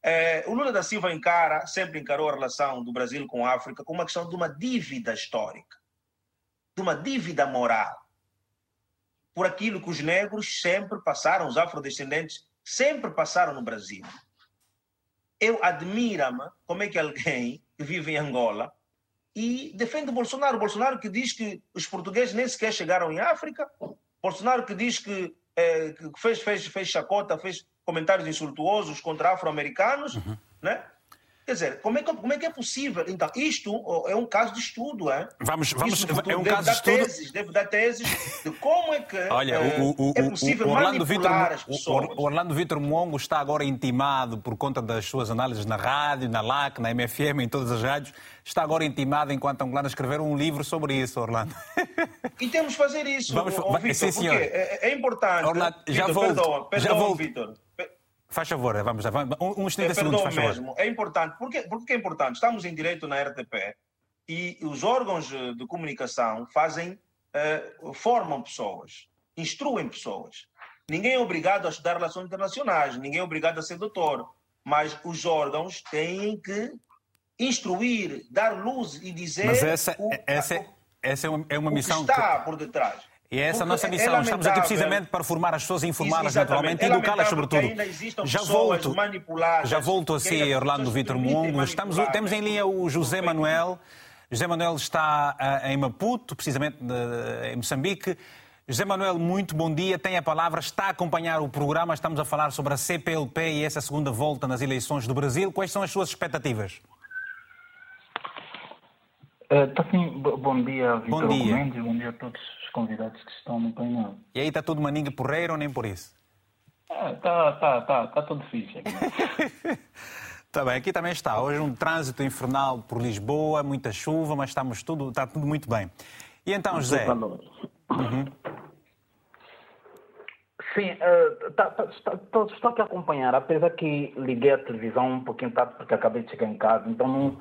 É, o Lula da Silva encara, sempre encarou a relação do Brasil com a África como uma questão de uma dívida histórica, de uma dívida moral, por aquilo que os negros sempre passaram, os afrodescendentes sempre passaram no Brasil. Eu admiro-me como é que alguém que vive em Angola e defende Bolsonaro. Bolsonaro que diz que os portugueses nem sequer chegaram em África. Bolsonaro que diz que, é, que fez, fez, fez chacota, fez comentários insultuosos contra afro-americanos, uhum. né? Quer dizer, como é, que, como é que é possível? Então, isto é um caso de estudo, é? Vamos, vamos, é um caso de estudo. Teses, deve dar teses de como é que Olha, é, o, o, é possível o Orlando manipular Vitor, as pessoas. O Orlando Vitor Mongo está agora intimado por conta das suas análises na rádio, na LAC, na MFM, em todas as rádios. Está agora intimado enquanto angolano escrever um livro sobre isso, Orlando. E temos de fazer isso, Vamos, oh, Vitor, sim, porque é, é, importante. Orlando, já Vitor, já vou. Vitor. Faz favor, vamos lá. Uns 30 é, segundos, faz mesmo. favor. É importante. Por que, por que é importante? Estamos em direito na RTP e os órgãos de comunicação fazem, uh, formam pessoas, instruem pessoas. Ninguém é obrigado a estudar relações internacionais, ninguém é obrigado a ser doutor, mas os órgãos têm que instruir, dar luz e dizer. Mas essa, o, essa, essa é uma, é uma missão. que está por detrás. E é essa a nossa é missão. É Estamos aqui precisamente para formar as pessoas, informá-las naturalmente, é educá-las sobretudo. Já volto, já volto a si, Orlando Vitor Mungo. Estamos, temos em linha o José Manuel. José Manuel está uh, em Maputo, precisamente em Moçambique. José Manuel, muito bom dia. Tem a palavra, está a acompanhar o programa. Estamos a falar sobre a CPLP e essa segunda volta nas eleições do Brasil. Quais são as suas expectativas? Está uh, sim. Bom dia, Vitor bom dia. Mendes. Bom dia a todos os convidados que estão no painel. E aí está tudo maninga porreiro ou nem por isso? Está tá, tá, tá tudo fixe aqui. Está bem, aqui também está. Hoje um trânsito infernal por Lisboa, muita chuva, mas estamos tudo, está tudo muito bem. E então, José? Uhum. Sim, uh, tá, tá, tá, estou aqui a acompanhar, apesar que liguei a televisão um pouquinho tarde porque acabei de chegar em casa, então não,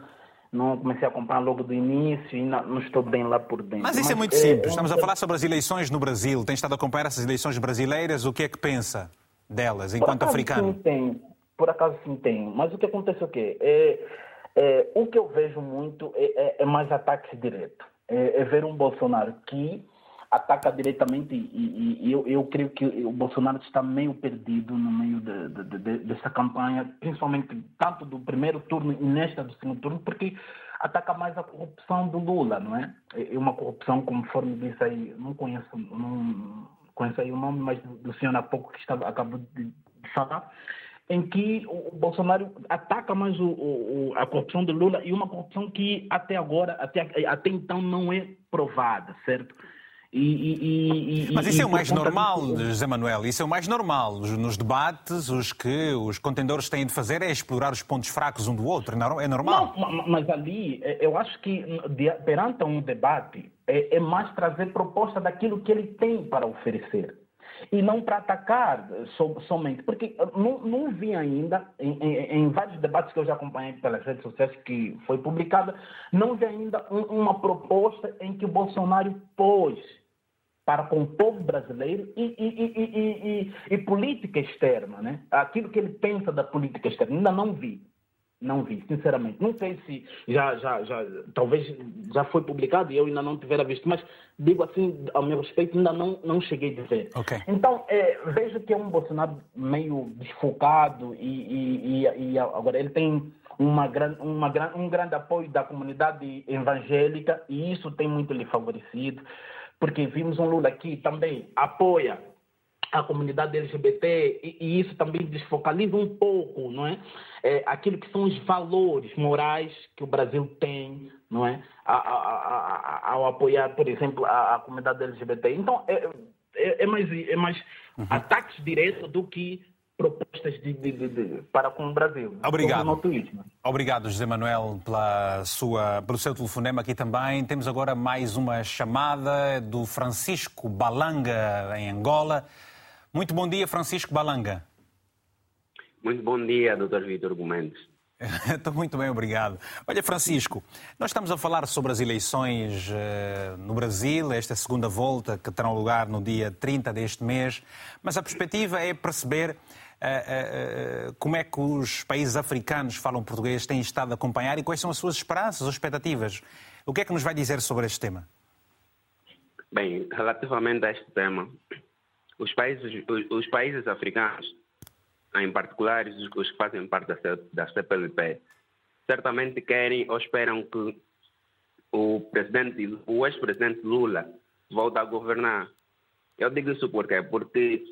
não comecei a acompanhar logo do início e não, não estou bem lá por dentro. Mas isso é Mas, é muito simples, é, estamos a falar sobre as eleições no Brasil, tem estado a acompanhar essas eleições brasileiras, o que é que pensa delas enquanto africano? Sim, tem por acaso sim tem. Mas o que acontece é o quê? É, é, o que eu vejo muito é, é, é mais ataques diretos. É, é, ver um Bolsonaro que ataca diretamente e, e, eu, eu, creio que o Bolsonaro está meio perdido no meio de, de, de, dessa campanha, principalmente tanto do primeiro turno e nesta do segundo turno, porque ataca mais a corrupção do Lula, não é? É uma corrupção, conforme disse aí, não conheço, não conheço aí o nome, mas do senhor há pouco que estava, acabou de falar, em que o Bolsonaro ataca mais o, o, a corrupção de Lula e uma corrupção que até agora, até, até então, não é provada, certo? E, e, e, Mas isso é o mais normal, José Manuel, isso é o mais normal. Nos debates, os que os contendores têm de fazer é explorar os pontos fracos um do outro, é normal. Não, mas ali, é, eu acho que perante um debate, é, é mais trazer proposta daquilo que ele tem para oferecer e não para atacar somente, porque não, não vi ainda, em, em, em, vários debates que eu já acompanhei pelas redes sociais que foi publicada, não vi ainda um, uma proposta em que o Bolsonaro pôs para com o povo brasileiro e, e, e, e, política externa, né? aquilo que ele pensa da política externa, ainda não vi. Não vi, sinceramente. Não sei se já, já, já, talvez já foi publicado e eu ainda não tivera visto, mas digo assim, ao meu respeito, ainda não, não cheguei a ver. Okay. Então, é, vejo que é um Bolsonaro meio desfocado e, e, e, e agora ele tem uma, uma, um grande apoio da comunidade evangélica e isso tem muito lhe favorecido, porque vimos um Lula que também apoia a comunidade LGBT e, e, isso também desfocaliza um pouco, não é? é? Aquilo que são os valores morais que o Brasil tem, não é? A, a, a, ao apoiar, por exemplo, a, comunidade LGBT. Então é, é, é mais, é mais uhum. ataques diretos do que propostas de, de, de, para com o Brasil. Obrigado. Obrigado, José Manuel, pela sua, pelo seu telefonema aqui também. Temos agora mais uma chamada do Francisco Balanga, em Angola. Muito bom dia, Francisco Balanga. Muito bom dia, Dr. Vitor Gomes. Estou muito bem, obrigado. Olha, Francisco, nós estamos a falar sobre as eleições uh, no Brasil, esta segunda volta que terão lugar no dia 30 deste mês, mas a perspectiva é perceber como é que os países africanos falam português têm estado a acompanhar e quais são as suas esperanças ou expectativas. O que é que nos vai dizer sobre este tema? Bem, relativamente a este tema, os países, os, países africanos, em particular os, que fazem parte da, CPLP, certamente querem ou esperam que o presidente, o ex-presidente Lula volte a governar. Eu digo isso por quê? Porque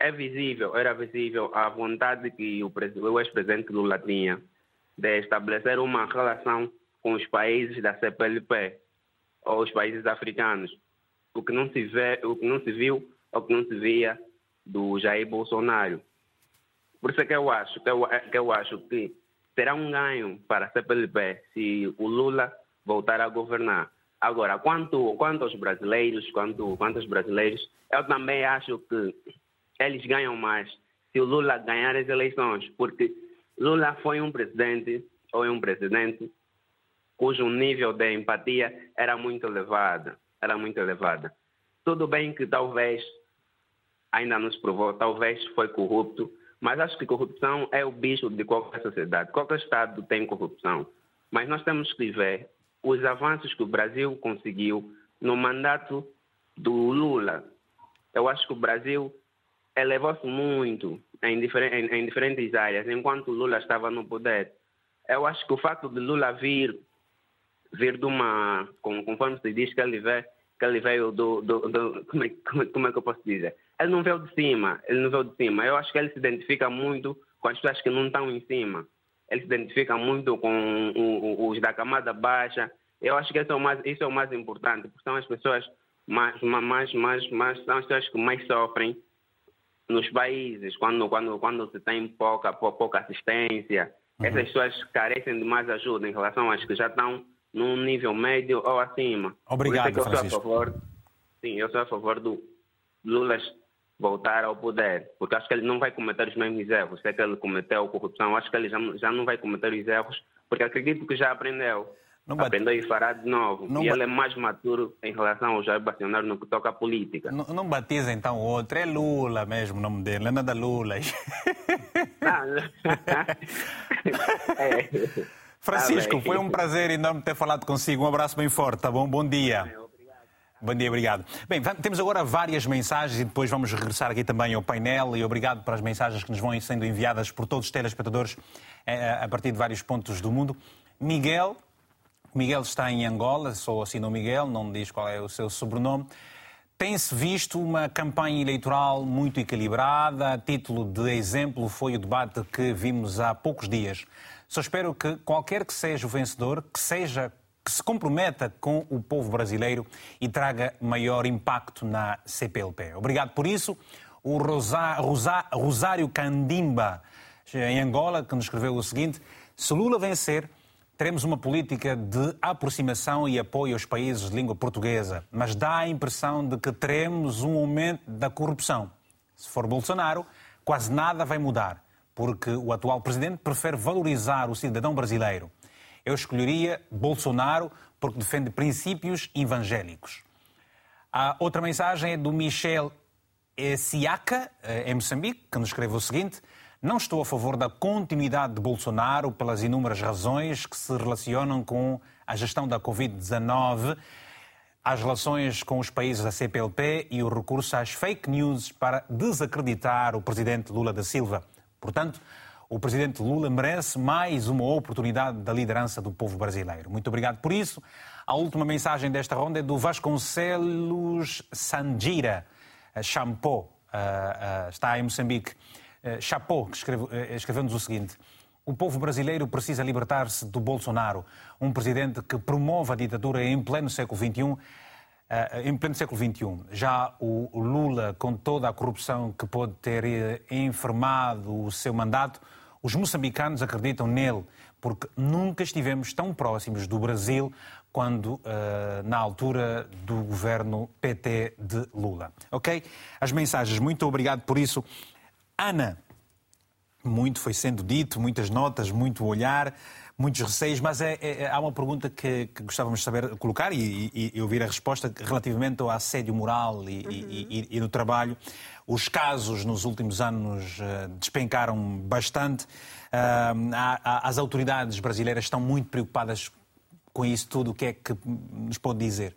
é visível, era visível a vontade que o, o ex-presidente Lula tinha de estabelecer uma relação com os países da CPLP ou os países africanos. O que não se vê, o que não se viu ao que não se via do Jair Bolsonaro. Por isso é que eu acho que eu, que eu acho que será um ganho para a CPLP se o Lula voltar a governar. Agora, quanto, quanto aos brasileiros, quanto, brasileiros, eu também acho que eles ganham mais se o Lula ganhar as eleições, porque Lula foi um presidente, ou é um presidente, cujo nível de empatia era muito elevado, era muito elevada. Tudo bem que talvez ainda nos provou, talvez foi corrupto, mas acho que corrupção é o bicho de qualquer sociedade. Qualquer Estado tem corrupção. Mas nós temos que ver os avanços que o Brasil conseguiu no mandato do Lula. Eu acho que o Brasil elevou-se muito em, difer em, em, diferentes áreas enquanto Lula estava no poder. Eu acho que o fato de Lula vir, vir de uma, conforme se diz que ele veio, que ele veio do, do, do como, é, como é que eu posso dizer? Ele não veio de cima, ele não veio de cima. Eu acho que ele se identifica muito com as pessoas que não estão em cima. Ele se identifica muito com os da camada baixa. Eu acho que isso é o mais, isso é o mais importante, porque são as pessoas mais, mais, mais, mais, são as pessoas que mais sofrem nos países, quando, quando, quando se tem pouca, pouca assistência. Uhum. Essas pessoas carecem de mais ajuda em relação às que já estão num nível médio ou acima. Obrigado, Por isso é eu Francisco. Sou a favor, sim, eu sou a favor do Lula voltar ao poder, porque acho que ele não vai cometer os mesmos erros. Se é que ele cometeu corrupção, acho que ele já, já não vai cometer os erros, porque acredito que já aprendeu. Não aprendeu e fará de novo. Não e ele é mais maturo em relação ao Jair Bolsonaro no que toca à política. Não, não batiza então o outro, é Lula mesmo o nome dele, não é nada Lula. Ah, é. Francisco, ah, foi um prazer enorme ter falado consigo. Um abraço bem forte, tá bom? Bom dia. Bom dia, obrigado. Bem, temos agora várias mensagens e depois vamos regressar aqui também ao painel e obrigado pelas mensagens que nos vão sendo enviadas por todos os telespectadores eh, a partir de vários pontos do mundo. Miguel, Miguel está em Angola, sou assim no Miguel, não diz qual é o seu sobrenome. Tem-se visto uma campanha eleitoral muito equilibrada. A título de exemplo foi o debate que vimos há poucos dias. Só espero que qualquer que seja o vencedor, que seja que se comprometa com o povo brasileiro e traga maior impacto na CPLP. Obrigado por isso. O Rosa, Rosa, Rosário Candimba, em Angola, que nos escreveu o seguinte: se Lula vencer, teremos uma política de aproximação e apoio aos países de língua portuguesa, mas dá a impressão de que teremos um aumento da corrupção. Se for Bolsonaro, quase nada vai mudar, porque o atual presidente prefere valorizar o cidadão brasileiro. Eu escolheria Bolsonaro porque defende princípios evangélicos. A outra mensagem é do Michel Siaka, em Moçambique, que nos escreve o seguinte: Não estou a favor da continuidade de Bolsonaro pelas inúmeras razões que se relacionam com a gestão da Covid-19, as relações com os países da CPLP e o recurso às fake news para desacreditar o presidente Lula da Silva. Portanto, o presidente Lula merece mais uma oportunidade da liderança do povo brasileiro. Muito obrigado por isso. A última mensagem desta ronda é do Vasconcelos Sangira, Champô, está em Moçambique. Chapô, que escreveu-nos o seguinte. O povo brasileiro precisa libertar-se do Bolsonaro, um presidente que promove a ditadura em pleno século XXI em pleno século XXI. Já o Lula, com toda a corrupção que pode ter eh, enfermado o seu mandato, os moçambicanos acreditam nele, porque nunca estivemos tão próximos do Brasil quando na altura do governo PT de Lula. Ok? As mensagens, muito obrigado por isso. Ana, muito foi sendo dito, muitas notas, muito olhar, muitos receios, mas é, é, há uma pergunta que, que, gostávamos de saber colocar e, e, e, ouvir a resposta relativamente ao assédio moral e, uhum. e no trabalho. Os casos nos últimos anos uh, despencaram bastante. As autoridades brasileiras estão muito preocupadas com isso tudo. O que é que nos pode dizer?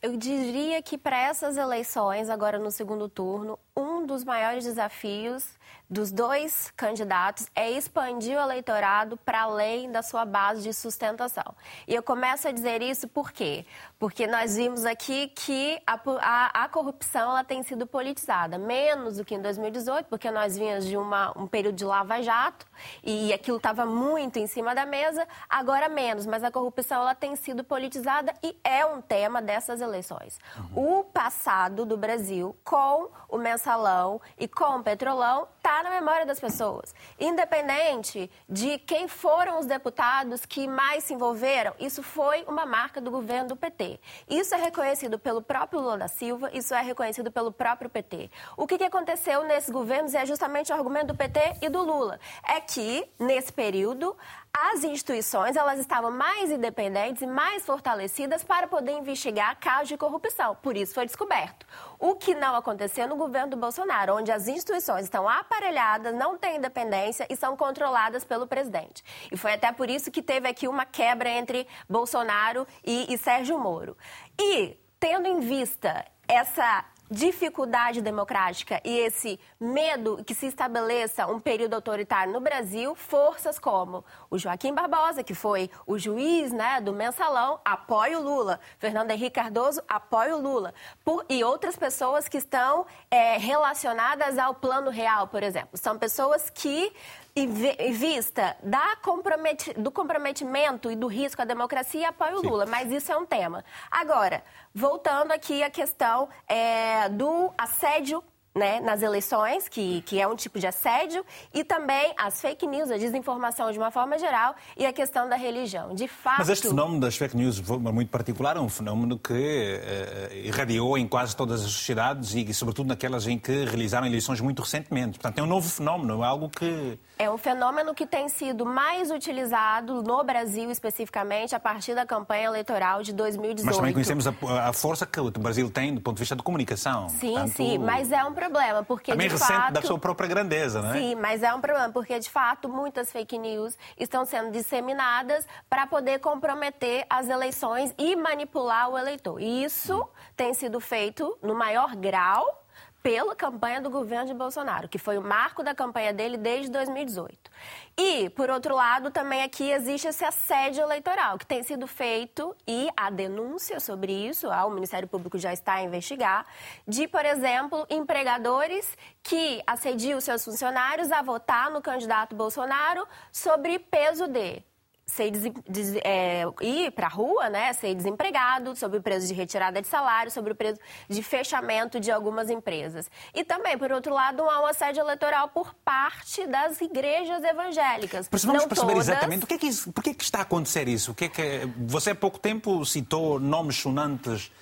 Eu diria que para essas eleições, agora no segundo turno, um dos maiores desafios dos dois candidatos é expandir o eleitorado para além da sua base de sustentação. E eu começo a dizer isso por quê? Porque nós vimos aqui que a, a, a corrupção ela tem sido politizada, menos do que em 2018, porque nós vínhamos de uma, um período de lava-jato e aquilo estava muito em cima da mesa, agora menos, mas a corrupção ela tem sido politizada e é um tema dessas eleições. Uhum. O passado do Brasil com o mensalão e com petrolão está na memória das pessoas. Independente de quem foram os deputados que mais se envolveram, isso foi uma marca do governo do PT. Isso é reconhecido pelo próprio Lula da Silva, isso é reconhecido pelo próprio PT. O que, que aconteceu nesses governos é justamente o argumento do PT e do Lula. É que, nesse período, as instituições elas estavam mais independentes e mais fortalecidas para poder investigar casos de corrupção. Por isso foi descoberto. O que não aconteceu no governo do Bolsonaro, onde as instituições estão aparelhadas, não têm independência e são controladas pelo presidente. E foi até por isso que teve aqui uma quebra entre Bolsonaro e, e Sérgio Moro. E tendo em vista essa dificuldade democrática e esse medo que se estabeleça um período autoritário no Brasil, forças como o Joaquim Barbosa, que foi o juiz né, do mensalão, apoia o Lula. Fernando Henrique Cardoso apoia o Lula. Por, e outras pessoas que estão é, relacionadas ao plano real, por exemplo. São pessoas que em vista da comprometi do comprometimento e do risco à democracia, apoia o Lula, mas isso é um tema. Agora, voltando aqui à questão é, do assédio né, nas eleições, que, que é um tipo de assédio, e também as fake news, a desinformação de uma forma geral, e a questão da religião. De fato. Mas este fenómeno das fake news, muito particular, é um fenómeno que uh, irradiou em quase todas as sociedades e, sobretudo, naquelas em que realizaram eleições muito recentemente. Portanto, é um novo fenómeno, é algo que. É um fenômeno que tem sido mais utilizado no Brasil, especificamente, a partir da campanha eleitoral de 2018. Mas também conhecemos a, a força que o Brasil tem do ponto de vista de comunicação. Sim, Portanto... sim, mas é um problema, porque Também de fato... da sua própria grandeza, não é? Sim, mas é um problema, porque de fato muitas fake news estão sendo disseminadas para poder comprometer as eleições e manipular o eleitor. E isso tem sido feito no maior grau pela campanha do governo de Bolsonaro, que foi o marco da campanha dele desde 2018. E, por outro lado, também aqui existe esse assédio eleitoral que tem sido feito e a denúncia sobre isso, o Ministério Público já está a investigar, de, por exemplo, empregadores que assediam seus funcionários a votar no candidato Bolsonaro sobre peso de ser des, é, ir para a rua, né, ser desempregado, sobre o preço de retirada de salário, sobre o preço de fechamento de algumas empresas. E também, por outro lado, há um assédio eleitoral por parte das igrejas evangélicas. Mas vamos Não perceber todas... exatamente o que é que, por que, é que está a acontecer isso? O que é que, você há pouco tempo citou nomes sonantes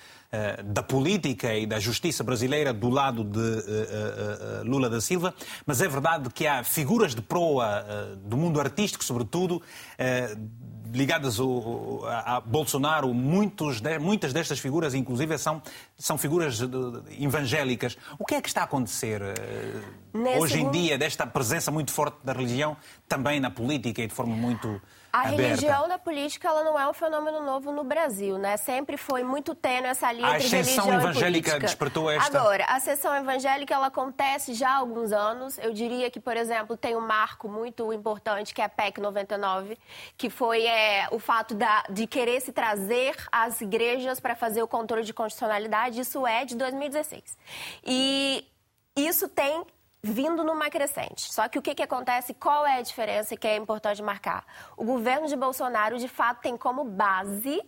da política e da justiça brasileira do lado de uh, uh, Lula da Silva, mas é verdade que há figuras de proa do mundo artístico, sobretudo, ligadas ao, a, a, Bolsonaro, muitos, muitas destas figuras, inclusive, são, são figuras evangélicas. O que é que está a acontecer Nesse hoje em dia, desta presença muito forte da religião, também na política e de forma muito a aberta. religião da política ela não é um fenômeno novo no Brasil, né? Sempre foi muito tênue essa linha a entre religião evangélica e política. despertou esta. Agora, a sessão evangélica ela acontece já há alguns anos. Eu diria que, por exemplo, tem um marco muito importante que é a PEC 99, que foi é, o fato da, de querer se trazer as igrejas para fazer o controle de constitucionalidade. Isso é de 2016. E isso tem vindo numa crescente. Só que o que, que acontece, qual é a diferença que é importante marcar? O governo de Bolsonaro, de fato, tem como base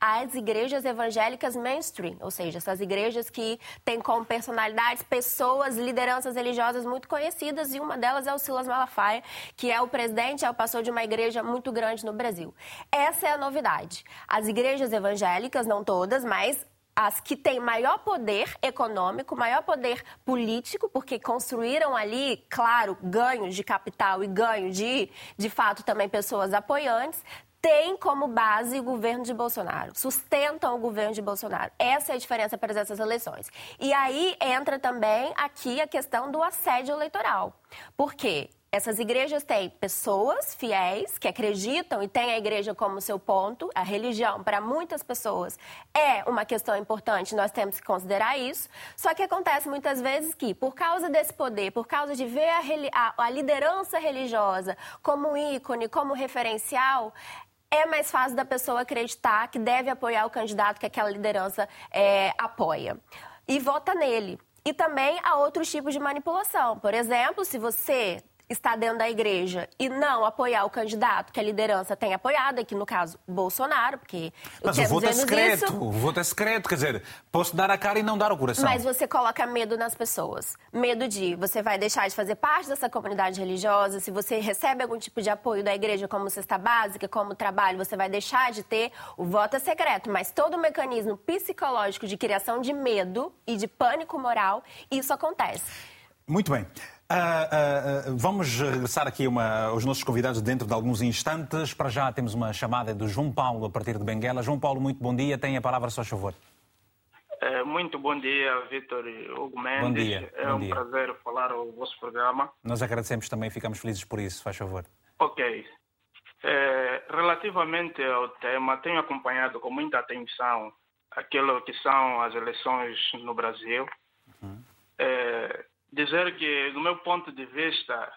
as igrejas evangélicas mainstream, ou seja, essas igrejas que têm como personalidades pessoas, lideranças religiosas muito conhecidas, e uma delas é o Silas Malafaia, que é o presidente, é o pastor de uma igreja muito grande no Brasil. Essa é a novidade. As igrejas evangélicas, não todas, mas as que têm maior poder econômico, maior poder político, porque construíram ali, claro, ganhos de capital e ganho de, de fato, também pessoas apoiantes, têm como base o governo de Bolsonaro, sustentam o governo de Bolsonaro. Essa é a diferença para essas eleições. E aí entra também aqui a questão do assédio eleitoral. Por quê? Essas igrejas têm pessoas fiéis que acreditam e têm a igreja como seu ponto. A religião, para muitas pessoas, é uma questão importante, nós temos que considerar isso. Só que acontece muitas vezes que, por causa desse poder, por causa de ver a, a, a liderança religiosa como ícone, como referencial, é mais fácil da pessoa acreditar que deve apoiar o candidato que aquela liderança é, apoia. E vota nele. E também há outros tipos de manipulação. Por exemplo, se você estar dentro da igreja e não apoiar o candidato que a liderança tem apoiado, aqui no caso Bolsonaro, porque mas o voto é secreto, isso, o voto é secreto, quer dizer, posso dar a cara e não dar o coração. Mas você coloca medo nas pessoas, medo de você vai deixar de fazer parte dessa comunidade religiosa, se você recebe algum tipo de apoio da igreja como cesta básica, como trabalho, você vai deixar de ter. O voto é secreto, mas todo o mecanismo psicológico de criação de medo e de pânico moral, isso acontece. Muito bem. Uh, uh, uh, vamos regressar aqui uma, aos nossos convidados dentro de alguns instantes. Para já temos uma chamada do João Paulo a partir de Benguela. João Paulo, muito bom dia. Tem a palavra, só favor. É, muito bom dia, Vitor Hugo Mendes. Bom dia. É bom um dia. prazer falar o vosso programa. Nós agradecemos também, ficamos felizes por isso, faz favor. Ok. É, relativamente ao tema, tenho acompanhado com muita atenção aquilo que são as eleições no Brasil. Uhum. É, dizer que, do meu ponto de vista,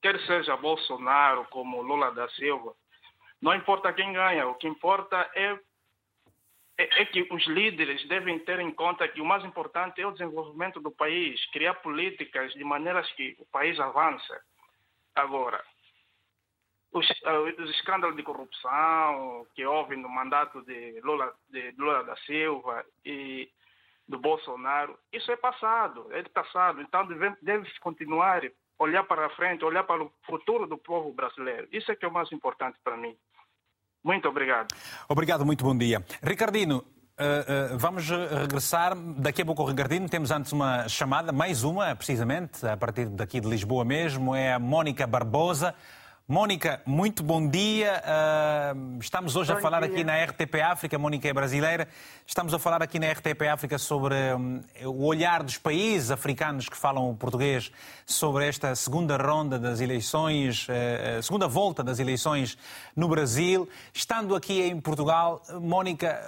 quer seja Bolsonaro como Lula da Silva, não importa quem ganha, o que importa é, é, é, que os líderes devem ter em conta que o mais importante é o desenvolvimento do país, criar políticas de maneiras que o país avance. Agora, os, os escândalos de corrupção que houve no mandato de Lula, de Lula da Silva e do Bolsonaro, isso é passado, é passado. Então deve, deve continuar olhar para frente, olhar para o futuro do povo brasileiro. Isso é que é o mais importante para mim. Muito obrigado. Obrigado, muito bom dia. Ricardino, Uh, uh, vamos regressar daqui a pouco Ricardino. Temos antes uma chamada, mais uma, precisamente, a partir daqui de Lisboa mesmo. É a Mónica Barbosa. Mónica, muito bom dia. Uh, estamos hoje bom a falar dia. aqui na RTP África. Mónica é brasileira. Estamos a falar aqui na RTP África sobre um, o olhar dos países africanos que falam português sobre esta segunda ronda das eleições, uh, segunda volta das eleições no Brasil. Estando aqui em Portugal, Mónica,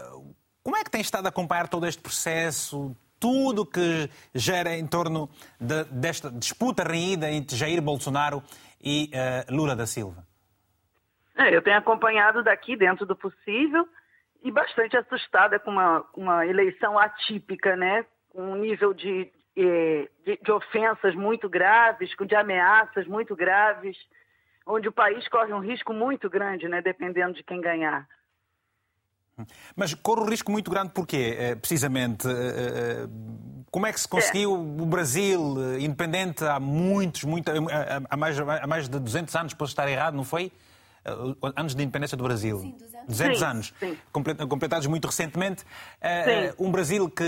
como é que tem estado a acompanhar todo este processo? Tudo que gera em torno de, desta disputa renhida entre Jair Bolsonaro e uh, Lula da Silva? É, eu tenho acompanhado daqui dentro do possível e bastante assustada com uma, uma eleição atípica, né? Com um nível de, de, de ofensas muito graves, de ameaças muito graves, onde o país corre um risco muito grande, né? Dependendo de quem ganhar. Mas corre um risco muito grande porquê? Eh, precisamente, eh, como é que se conseguiu o Brasil independente há muitos, muito, há mais, há mais de 200 anos, posso estar errado, não foi? Anos de independência do Brasil. Sim, 200, 200 sim, anos. Sim. Completados muito recentemente. Um Brasil que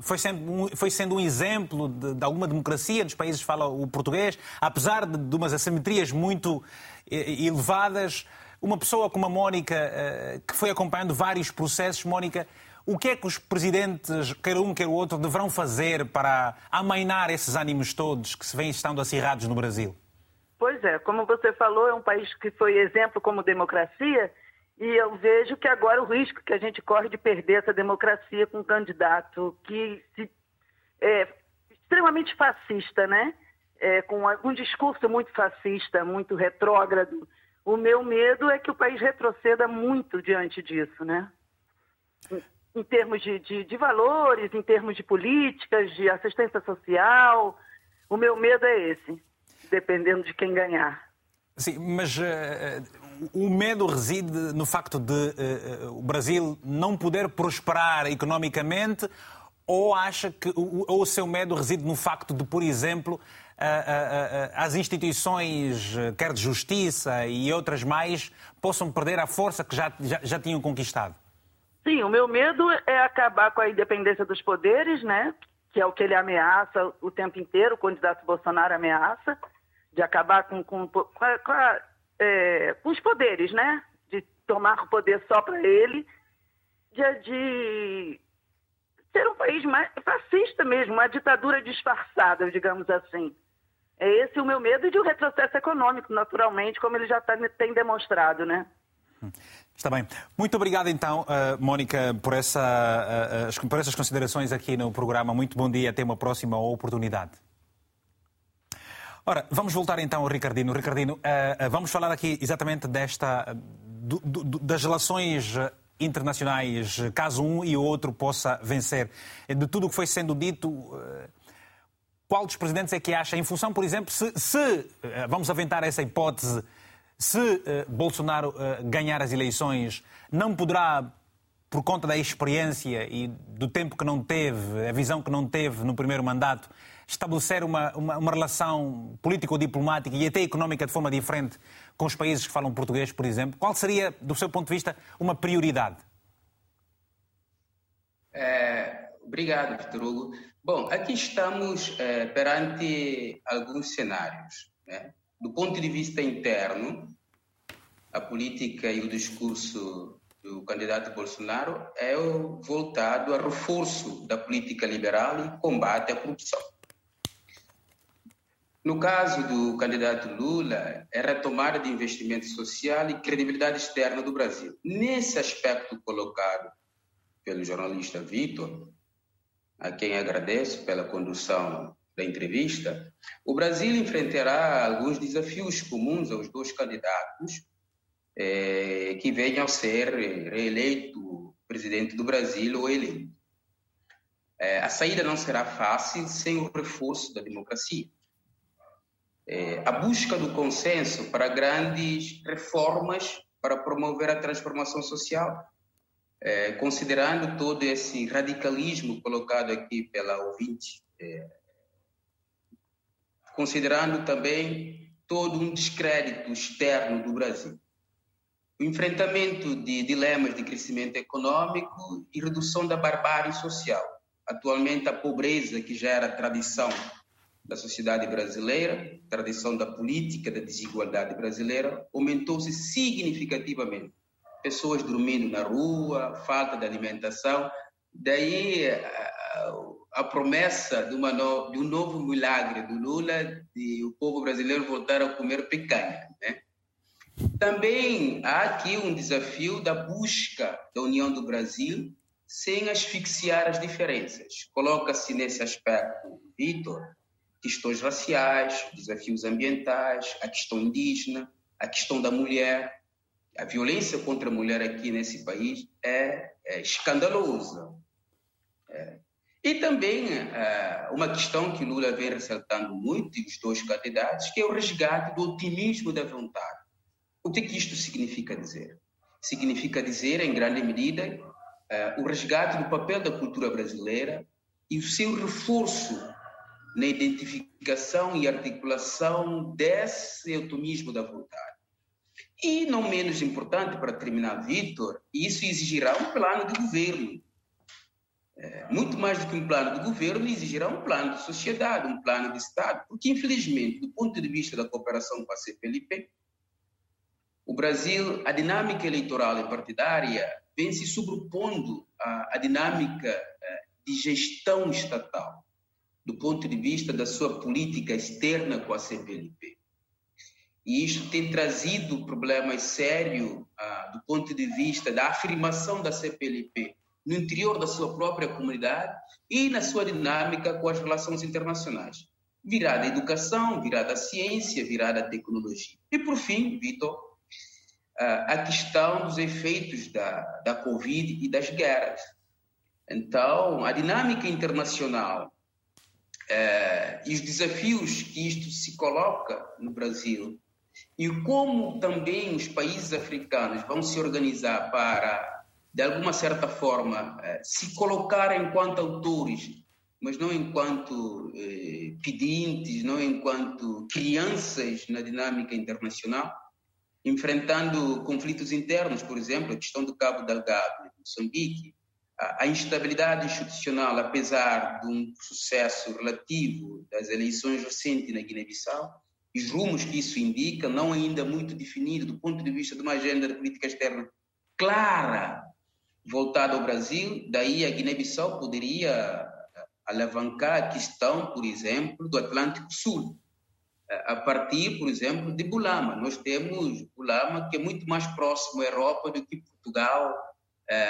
foi sendo, foi sendo um exemplo de, de alguma democracia nos países que falam o português, apesar de, de umas assimetrias muito elevadas uma pessoa como a Mónica, eh, que foi acompanhando vários processos, Mónica, o que é que os presidentes, quer um, quer o outro, deverão fazer para amainar esses ânimos todos que se vêm estando acirrados no Brasil? Pois é, como você falou, é um país que foi exemplo como democracia e eu vejo que agora o risco que a gente corre de perder essa democracia com um candidato que se, é extremamente fascista, né? É, com um discurso muito fascista, muito retrógrado, o meu medo é que o país retroceda muito diante disso, né? Em, termos de, de, de, valores, em termos de políticas, de assistência social. O meu medo é esse, dependendo de quem ganhar. Sim, mas uh, o medo reside no facto de uh, o Brasil não poder prosperar economicamente ou acha que ou o seu medo reside no facto de, por exemplo, as instituições, quer de justiça e outras mais, possam perder a força que já, já, já tinham conquistado? Sim, o meu medo é acabar com a independência dos poderes, né? que é o que ele ameaça o tempo inteiro, o candidato Bolsonaro ameaça, de acabar com, com, com, a, é, com os poderes, né? De tomar o poder só para ele, de, de, ser um país mais fascista mesmo, uma ditadura disfarçada, digamos assim. É esse o meu medo de um retrocesso econômico, naturalmente, como ele já tá, tem demonstrado, né? Está bem. Muito obrigado, então, uh, Mónica, por, essa, uh, por essas considerações aqui no programa. Muito bom dia. Até uma próxima oportunidade. Ora, vamos voltar então ao Ricardino. Ricardino, vamos falar aqui exatamente desta, das relações internacionais, caso um e o outro possa vencer. De tudo o que foi sendo dito qual dos presidentes é que acha, em função, por exemplo, se, se vamos aventar essa hipótese, se Bolsonaro ganhar as eleições, não poderá por conta da experiência e do tempo que não teve, a visão que não teve no primeiro mandato, estabelecer uma, uma, uma relação político-diplomática e até económica de forma diferente com os países que falam português, por exemplo? Qual seria, do seu ponto de vista, uma prioridade? É, obrigado, Hugo. Bom, aqui estamos é, perante alguns cenários. Né? Do ponto de vista interno, a política e o discurso do candidato Bolsonaro é voltado ao reforço da política liberal e combate à corrupção. No caso do candidato Lula, é retomada de investimento social e credibilidade externa do Brasil. Nesse aspecto colocado pelo jornalista Vitor, a quem agradeço pela condução da entrevista, o Brasil enfrentará alguns desafios comuns aos dois candidatos é, que venham a ser reeleito presidente do Brasil ou eleito. É, a saída não será fácil sem o reforço da democracia. É, a busca do consenso para grandes reformas para promover a transformação social, é, considerando todo esse radicalismo colocado aqui pela ouvinte, é, considerando também todo um descrédito externo do Brasil o enfrentamento de dilemas de crescimento econômico e redução da barbárie social. Atualmente, a pobreza, que já era tradição da sociedade brasileira, tradição da política da desigualdade brasileira, aumentou-se significativamente. Pessoas dormindo na rua, falta de alimentação. Daí a, a promessa de, no, de, um novo milagre do Lula de o povo brasileiro voltar a comer picanha. Né? Também há aqui um desafio da busca da união do Brasil sem asfixiar as diferenças. Coloca-se nesse aspecto, Vitor, questões raciais, desafios ambientais, a questão indígena, a questão da mulher. A violência contra a mulher aqui nesse país é, é escandalosa. É. E também é, uma questão que Lula vem ressaltando muito, e os dois candidatos, que é o resgate do otimismo da vontade. O que, é que isto significa dizer? Significa dizer, em grande medida, uh, o resgate do papel da cultura brasileira e o seu reforço na identificação e articulação desse otimismo da vontade. E, não menos importante, para terminar, Vitor, isso exigirá um plano de governo. É, muito mais do que um plano de governo, exigirá um plano de sociedade, um plano de Estado, porque, infelizmente, do ponto de vista da cooperação com a CPLP, o Brasil, a dinâmica eleitoral e partidária vem se sobrepondo à, à dinâmica eh, de gestão estatal, do ponto de vista da sua política externa com a CPLP. E isso tem trazido problemas sérios ah, do ponto de vista da afirmação da CPLP no interior da sua própria comunidade e na sua dinâmica com as relações internacionais. Virada à educação, virada à ciência, virada à tecnologia. E, por fim, Vitor, a questão dos efeitos da, da Covid e das guerras. Então, a dinâmica internacional é, e os desafios que isto se coloca no Brasil e como também os países africanos vão se organizar para, de alguma certa forma, é, se colocar enquanto autores, mas não enquanto é, pedintes, não enquanto crianças na dinâmica internacional, enfrentando conflitos internos, por exemplo, a questão do Cabo Delgado, de Moçambique, a instabilidade institucional, apesar de um sucesso relativo das eleições recentes na Guiné-Bissau, os rumos que isso indica, não ainda muito definido do ponto de vista de uma agenda de política externa clara voltada ao Brasil, daí a Guiné-Bissau poderia alavancar a questão, por exemplo, do Atlântico Sul, a partir, por exemplo, de Bulama. Nós temos Bulama que é muito mais próximo à Europa do que Portugal,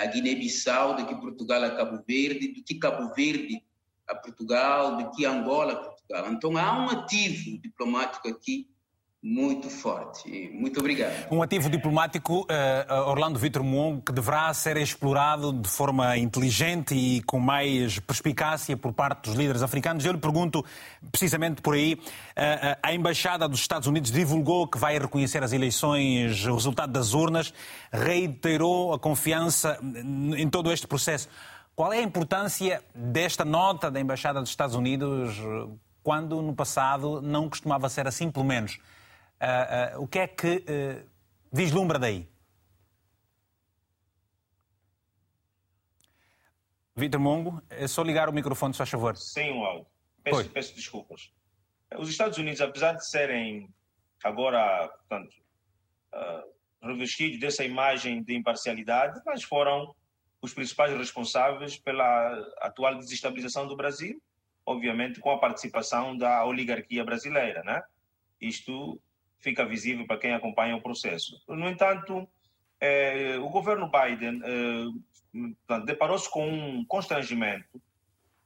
a Guiné-Bissau, do que Portugal a Cabo Verde, do que Cabo Verde a Portugal, do que Angola a Portugal. Então há um ativo diplomático aqui muito forte. Muito obrigado. Um ativo diplomático, uh, Orlando Vitor Mongo, que deverá ser explorado de forma inteligente e com mais perspicácia por parte dos líderes africanos. Eu lhe pergunto, precisamente por aí, uh, a Embaixada dos Estados Unidos divulgou que vai reconhecer as eleições, o resultado das urnas, reiterou a confiança em todo este processo. Qual é a importância desta nota da Embaixada dos Estados Unidos quando no passado não costumava ser assim, pelo menos? Uh, uh, o que é que uh, vislumbra daí? Vitor Mongo, é só ligar o microfone, se faz favor. Sem o áudio. Peço, peço, desculpas. Os Estados Unidos, apesar de serem agora, portanto, revestidos dessa imagem de imparcialidade, mas foram os principais responsáveis pela atual desestabilização do Brasil, obviamente com a participação da oligarquia brasileira, né? Isto fica visível para quem acompanha o processo. No entanto, eh, o governo Biden eh, deparou-se com um constrangimento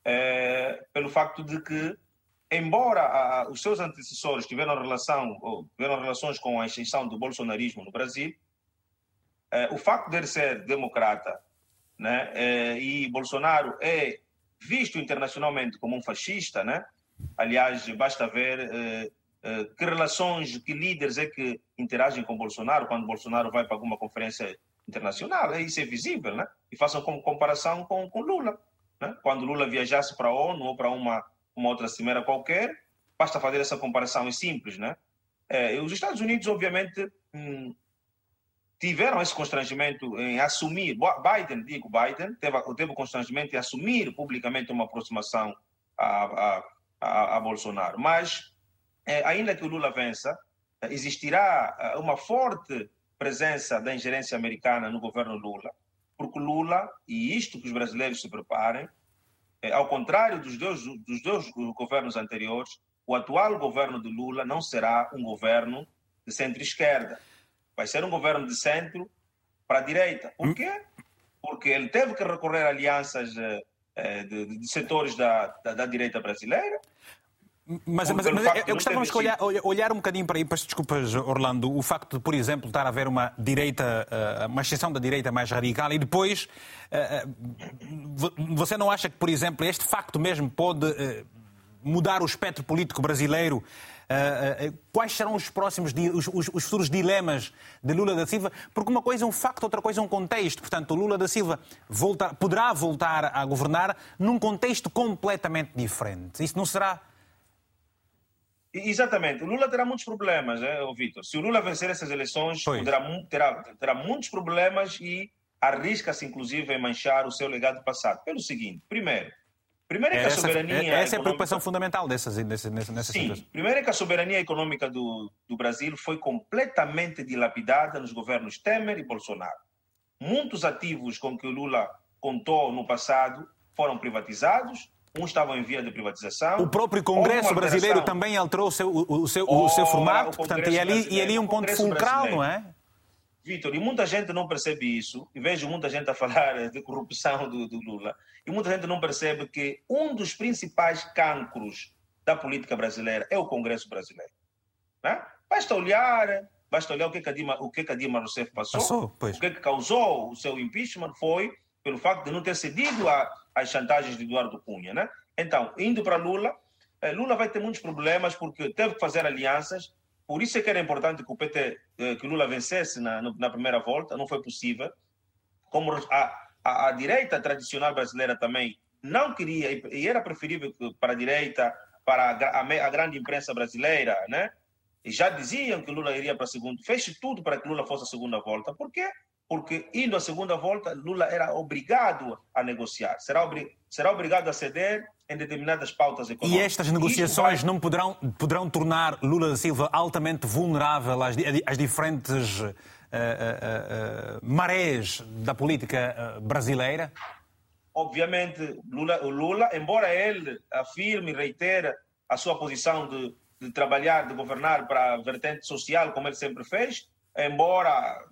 eh, pelo facto de que, embora a, os seus antecessores tiveram relação ou tiveram relações com a extinção do bolsonarismo no Brasil, o facto de ele ser democrata, né, e Bolsonaro é visto internacionalmente como um fascista, né? Aliás, basta ver eh, eh, que relações, que líderes é que interagem com Bolsonaro quando Bolsonaro vai para alguma conferência internacional. É, isso é visível, né? E façam como comparação com, com Lula. Né? Quando Lula viajasse para a ONU ou para uma, uma outra cimeira qualquer, basta fazer essa comparação, é simples, né? É, os Estados Unidos, obviamente, hum, tiveram esse constrangimento em assumir, Biden, digo Biden, teve, teve o constrangimento em assumir publicamente uma aproximação a, a, a, a Bolsonaro. Mas é, ainda que o Lula vença, existirá é, uma forte presença da ingerência americana no governo Lula, porque Lula, e isto que os brasileiros se preparem, é, ao contrário dos dois, dos dois governos anteriores, o atual governo de Lula não será um governo de centro-esquerda. Vai ser um governo de centro para a direita. Por quê? Porque ele teve que recorrer a alianças de, de, de setores da, da, da direita brasileira, mas, mas, mas eu gostávamos de olhar, olhar um bocadinho para aí, peço desculpas, Orlando, o facto de, por exemplo, estar a haver uma direita, eh, uma exceção da direita mais radical e depois eh, eh, você não acha que, por exemplo, este facto mesmo pode mudar o espectro político brasileiro? Quais serão os próximos, os, os, os futuros dilemas de Lula da Silva? Porque uma coisa é um facto, outra coisa é um contexto. Portanto, Lula da Silva volta, poderá voltar a governar num contexto completamente diferente. Isso não será Exatamente. O Lula terá muitos problemas, é, Vitor. Se o Lula vencer essas eleições, terá, terá, terá muitos problemas e arrisca-se, inclusive, em manchar o seu legado passado. Pelo seguinte: primeiro, primeiro é que essa, a soberania. Essa econômica... é a preocupação fundamental dessas, nessas, nessas Sim, situações. primeiro é que a soberania econômica do, do Brasil foi completamente dilapidada nos governos Temer e Bolsonaro. Muitos ativos com que o Lula contou no passado foram privatizados uns estavam em via de privatização. O próprio Congresso brasileiro também alterou o seu, o seu, o seu formato, portanto, e ali, e ali um ponto fulcral, não é? Vitor, e muita gente não percebe isso, e vejo muita gente a falar de corrupção do, do, Lula, e muita gente não percebe que um dos principais cancros da política brasileira é o Congresso brasileiro. Né? Basta olhar, basta olhar o que, que a Dilma, o que, que a Dilma Rousseff passou, passou o que, que causou o seu impeachment foi pelo facto de não ter cedido às chantagens de Eduardo Cunha. Né? Então, indo para Lula, eh, Lula vai ter muitos problemas porque teve que fazer alianças. Por isso é que era importante que o PT, eh, que Lula vencesse na, na primeira volta, não foi possível. Como a, a, a direita tradicional brasileira também não queria, e era preferível para a direita, para a, a, grande imprensa brasileira, né? E já diziam que Lula iria para a segunda, fez tudo para que Lula fosse a segunda volta. Por quê? Porque indo à segunda volta, Lula era obrigado a negociar, será, obri será obrigado a ceder em determinadas pautas econômicas. E estas negociações vai... não poderão, poderão tornar Lula da Silva altamente vulnerável às, às diferentes uh, uh, uh, marés da política brasileira? Obviamente, Lula, o Lula, embora ele afirme e reitere a sua posição de, de trabalhar, de governar para a vertente social, como ele sempre fez, embora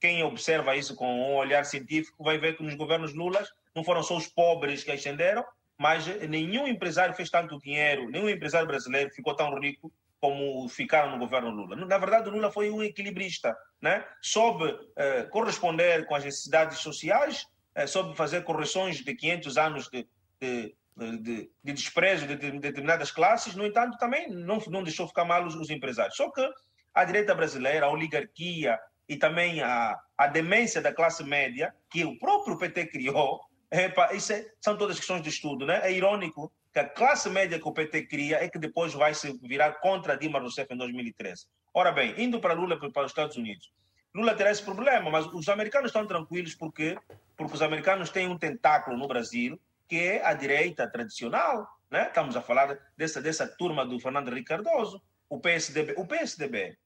quem observa isso com um olhar científico vai ver que nos governos Lula não foram só os pobres que ascenderam, mas nenhum empresário fez tanto dinheiro, nenhum empresário brasileiro ficou tão rico como ficaram no governo Lula. Na verdade, Lula foi um equilibrista, né? soube eh, corresponder com as necessidades sociais, eh, soube fazer correções de 500 anos de, de, de, de desprezo de, determinadas classes, no entanto, também não, não deixou ficar mal os, os, empresários. Só que a direita brasileira, a oligarquia e também a, a demência da classe média, que o próprio PT criou, Epa, isso é, são todas questões de estudo, né? É irônico que a classe média que o PT cria é que depois vai se virar contra Dilma Rousseff em 2013. Ora bem, indo para Lula para os Estados Unidos, Lula terá esse problema, mas os americanos estão tranquilos porque porque os americanos têm um tentáculo no Brasil que é a direita tradicional, né? Estamos a falar dessa dessa turma do Fernando Henrique Cardoso, o PSDB, o PSDB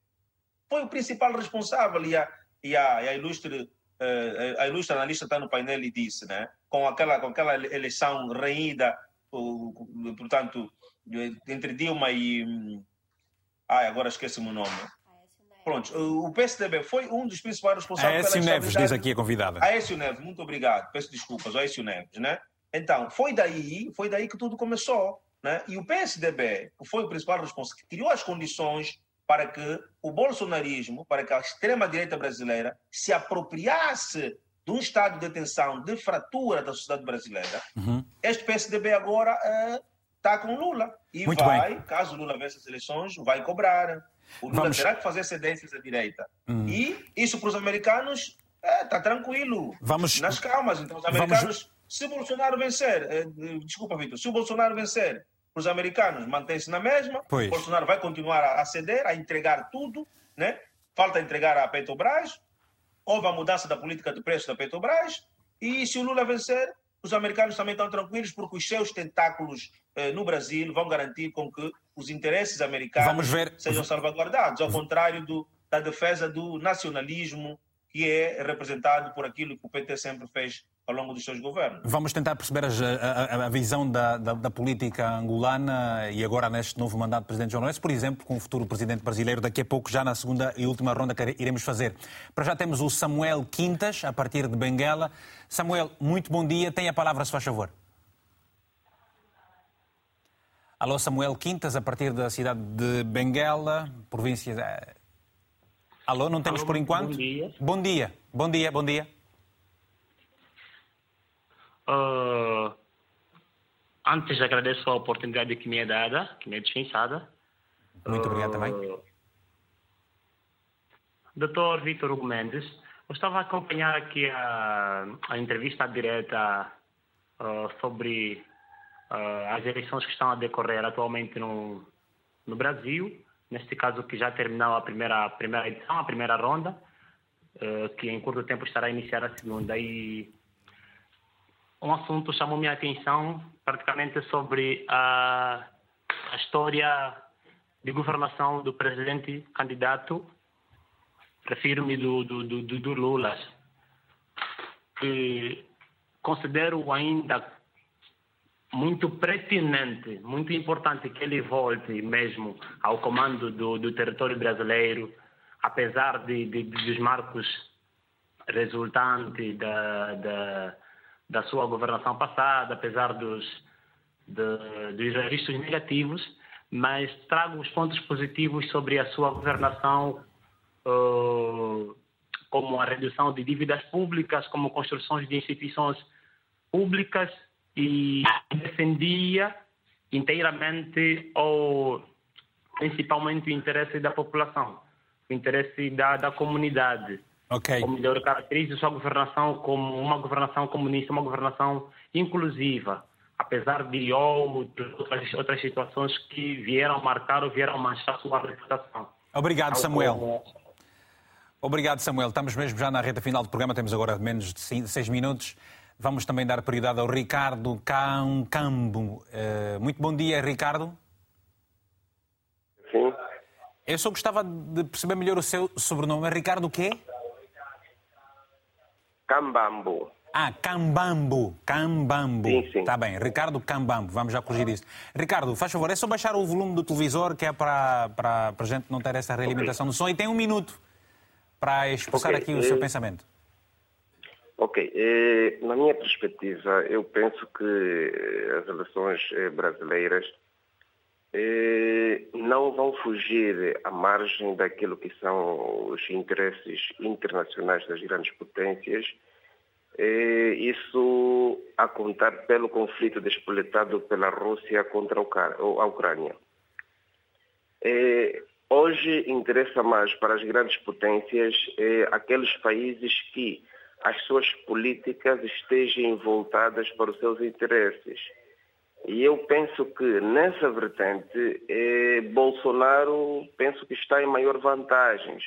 foi o principal responsável e a, e a, e a ilustre uh, a ilustre analista está no painel e disse, né? com aquela, com aquela eleição reída, portanto, entre Dilma e. Ai, agora esqueci-me o nome. Pronto, o PSDB foi um dos principais responsáveis Aécio Neves, diz aqui a convidada. Aécio Neves, muito obrigado, peço desculpas, Aécio Neves, né? Então, foi daí, foi daí que tudo começou, né? E o PSDB, que foi o principal responsável, que criou as condições para que o bolsonarismo, para que a extrema-direita brasileira se apropriasse de um estado de tensão, de fratura da sociedade brasileira, uhum. este PSDB agora está uh, com Lula. E Muito vai, bem. caso Lula vença as eleições, vai cobrar. O Lula Vamos... terá que fazer cedências à direita. Uhum. E isso para os americanos está é, tranquilo, Vamos... nas calmas. Então os americanos, Vamos... se Bolsonaro vencer, eh, desculpa, Vitor, se o Bolsonaro vencer, os americanos mantêm-se na mesma, pois. Bolsonaro vai continuar a, ceder, a entregar tudo, né? falta entregar a Petrobras, houve a mudança da política de preços da Petrobras e se o Lula vencer, os americanos também estão tranquilos porque os seus tentáculos eh, no Brasil vão garantir com que os interesses americanos sejam salvaguardados, ao contrário do, da defesa do nacionalismo que é representado por aquilo que o PT sempre fez ao longo dos seus governos. Vamos tentar perceber a, a, a visão da, da, da, política angolana e agora neste novo mandato do Presidente João Lourenço, por exemplo, com o futuro Presidente brasileiro, daqui a pouco, já na segunda e última ronda que iremos fazer. Para já temos o Samuel Quintas, a partir de Benguela. Samuel, muito bom dia. Tem a palavra, se faz favor. Alô, Samuel Quintas, a partir da cidade de Benguela, província... Alô, não temos Alô, por enquanto? Bom dia. Bom dia, bom dia, bom dia. Uh, antes agradeço a oportunidade que me é dada, que me é dispensada. Muito obrigado uh, também. Doutor Vitor Hugo Mendes, eu estava a acompanhar aqui a, a entrevista direta uh, sobre as eleições que estão a decorrer atualmente no, no Brasil, neste caso que já terminou a primeira, a primeira edição, a primeira ronda, que em curto tempo estará a iniciar a segunda. E um assunto chamou minha atenção praticamente sobre a, a história de governação do presidente candidato, refiro-me do, do, do, do Lula, que considero ainda muito pertinente, muito importante que ele volte mesmo ao comando do, do território brasileiro, apesar de, de, dos marcos resultantes da, da da sua governação passada, apesar dos, de, dos registros negativos, mas trago os pontos positivos sobre a sua governação, uh, como a redução de dívidas públicas, como construções de instituições públicas e defendia inteiramente ou principalmente o interesse da população, o interesse da, da comunidade. Okay. Ou melhor, caracteriza sua governação como uma governação comunista, uma governação inclusiva, apesar de outras, outras situações que vieram marcar ou vieram manchar sua reputação. Obrigado, Samuel. Obrigado, Samuel. Estamos mesmo já na reta final do programa, temos agora menos de seis minutos. Vamos também dar prioridade ao Ricardo Cancambo. Uh, muito bom dia, Ricardo. Sim. Eu só gostava de perceber melhor o seu sobrenome. É Ricardo o quê? Cambambo. Ah, Cambambo. Cambambo. Sim, sim. Está bem. Ricardo Cambambo. Vamos já corrigir isso. Ricardo, faz favor, é só baixar o volume do televisor, que é para, para, para a gente não ter essa realimentação okay. do som. E tem um minuto para expressar okay. aqui o seu pensamento. Ok. Eh, na minha perspectiva, eu penso que as eleições eh, brasileiras eh, não vão fugir à margem daquilo que são os interesses internacionais das grandes potências. Isso a contar pelo conflito despoletado pela Rússia contra a Ucrânia. Hoje interessa mais para as grandes potências aqueles países que as suas políticas estejam voltadas para os seus interesses e eu penso que nessa vertente, eh, Bolsonaro penso que está em maior vantagens.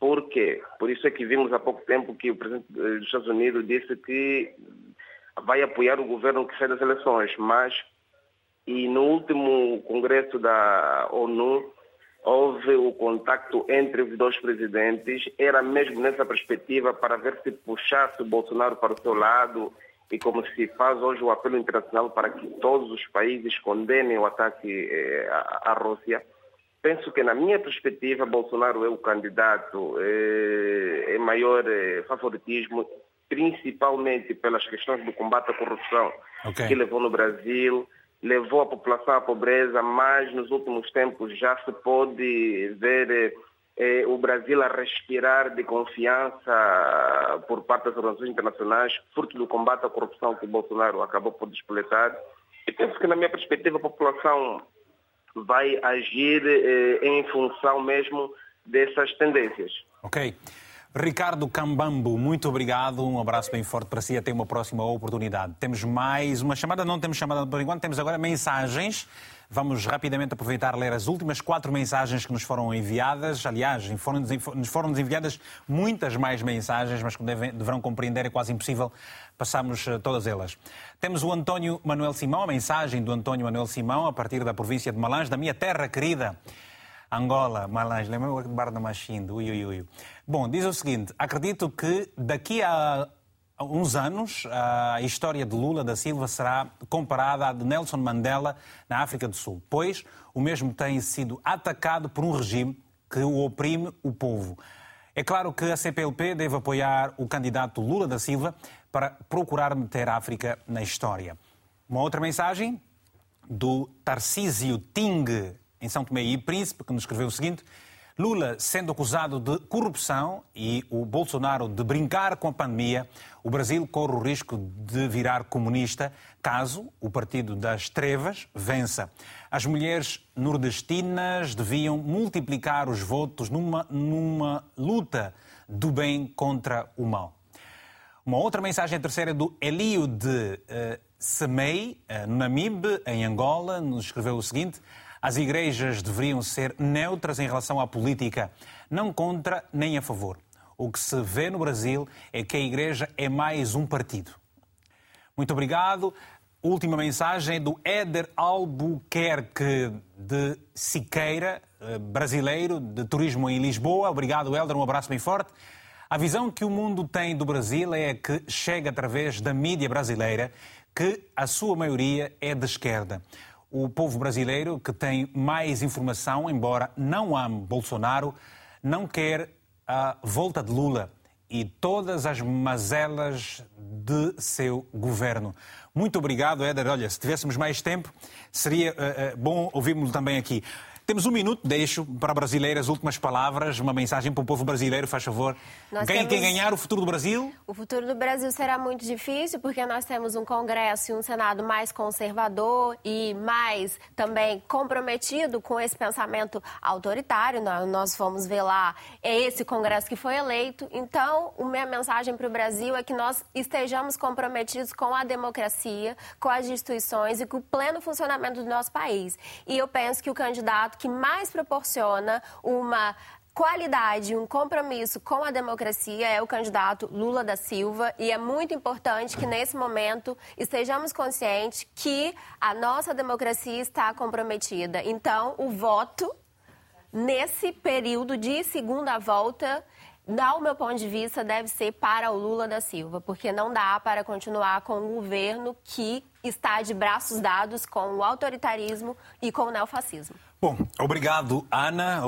Por quê? Por isso é que vimos há pouco tempo que o presidente dos Estados Unidos disse que vai apoiar o governo que sai das eleições, mas e no último congresso da ONU houve o contacto entre os dois presidentes, era mesmo nessa perspectiva para ver se puxasse o Bolsonaro para o seu lado e como se faz hoje o apelo internacional para que todos os países condenem o ataque eh, à, Rússia, penso que, na minha perspectiva, Bolsonaro é o candidato eh, em maior eh, favoritismo, principalmente pelas questões do combate à corrupção okay. que levou no Brasil, levou a população à pobreza, mas nos últimos tempos já se pode ver eh, o Brasil a respirar de confiança por parte das organizações internacionais, fruto do combate à corrupção que Bolsonaro acabou por despletar. E penso que, na minha perspectiva, a população vai agir eh, em função mesmo dessas tendências. Ok. Ricardo Cambambo, muito obrigado. Um abraço bem forte para si. Até uma próxima oportunidade. Temos mais uma chamada, não temos chamada por enquanto, temos agora mensagens. Vamos rapidamente aproveitar e ler as últimas quatro mensagens que nos foram enviadas. Aliás, nos foram enviadas muitas mais mensagens, mas como devem, deverão compreender, é quase impossível passarmos eh, todas elas. Temos o António Manuel Simão, a mensagem do António Manuel Simão, a partir da província de Malange, da minha terra querida. Angola, Malange, lembra o bar da Machindo, ui, ui, ui. Bom, diz o seguinte, acredito que daqui a uns anos a história de Lula da Silva será comparada à de Nelson Mandela na África do Sul, pois o mesmo tem sido atacado por um regime que o oprime o povo. É claro que a CPLP deve apoiar o candidato Lula da Silva para procurar meter a África na história. Uma outra mensagem do Tarcísio Ting, em São Tomé e Príncipe, que nos escreveu o seguinte: Lula sendo acusado de corrupção e o Bolsonaro de brincar com a pandemia, o Brasil corre o risco de virar comunista caso o Partido das Trevas vença. As mulheres nordestinas deviam multiplicar os votos numa, numa luta do bem contra o mal. Uma outra mensagem terceira do Elio de uh, Semei, uh, Namibe, em Angola, nos escreveu o seguinte: as igrejas deveriam ser neutras em relação à política, não contra nem a favor. O que se vê no Brasil é que a igreja é mais um partido. Muito obrigado. Última mensagem do Éder Albuquerque de Siqueira, eh, brasileiro de turismo em Lisboa. Obrigado, Éder. Um abraço bem forte. A visão que o mundo tem do Brasil é que chega através da mídia brasileira, que a sua maioria é de esquerda o povo brasileiro, que tem mais informação, embora não ame Bolsonaro, não quer a volta de Lula e todas as mazelas de seu governo. Muito obrigado, Éder. Olha, se tivéssemos mais tempo, seria uh, uh, bom ouvirmos também aqui. Temos um minuto, deixo para brasileiras últimas palavras, uma mensagem para o povo brasileiro, faz favor. Nós Quem temos... quer ganhar o futuro do Brasil? O futuro do Brasil será muito difícil, porque nós temos um Congresso e um Senado mais conservador e mais também comprometido com esse pensamento autoritário. Nós fomos ver lá, é esse Congresso que foi eleito. Então, a minha mensagem para o Brasil é que nós estejamos comprometidos com a democracia, com as instituições e com o pleno funcionamento do nosso país. E eu penso que o candidato candidato que mais proporciona uma qualidade, um compromisso com a democracia é o candidato Lula da Silva e é muito importante que nesse momento estejamos conscientes que a nossa democracia está comprometida. Então, o voto nesse período de segunda volta do meu ponto de vista, deve ser para o Lula da Silva, porque não dá para continuar com um governo que está de braços dados com o autoritarismo e com o neofascismo. Bom, obrigado, Ana.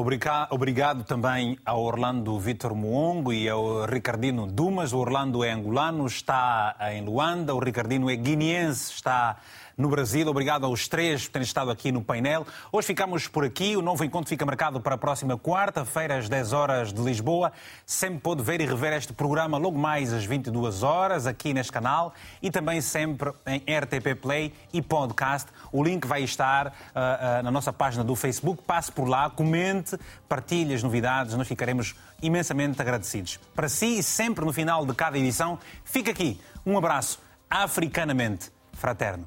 Obrigado também ao Orlando Vitor Muongo e ao Ricardino Dumas. O Orlando é angolano, está em Luanda. O Ricardino é guineense, está no Brasil. Obrigado aos três por terem estado aqui no painel. Hoje ficamos por aqui. O novo encontro fica marcado para a próxima quarta-feira, às 10 horas de Lisboa. Sempre pode ver e rever este programa logo mais às 22 horas aqui neste canal e também sempre em RTP Play e podcast. O link vai estar uh, uh, na nossa página do Facebook. Passe por lá, comente, partilhe as novidades. Nós ficaremos imensamente agradecidos. Para si e sempre no final de cada edição, fica aqui um abraço africanamente fraterno.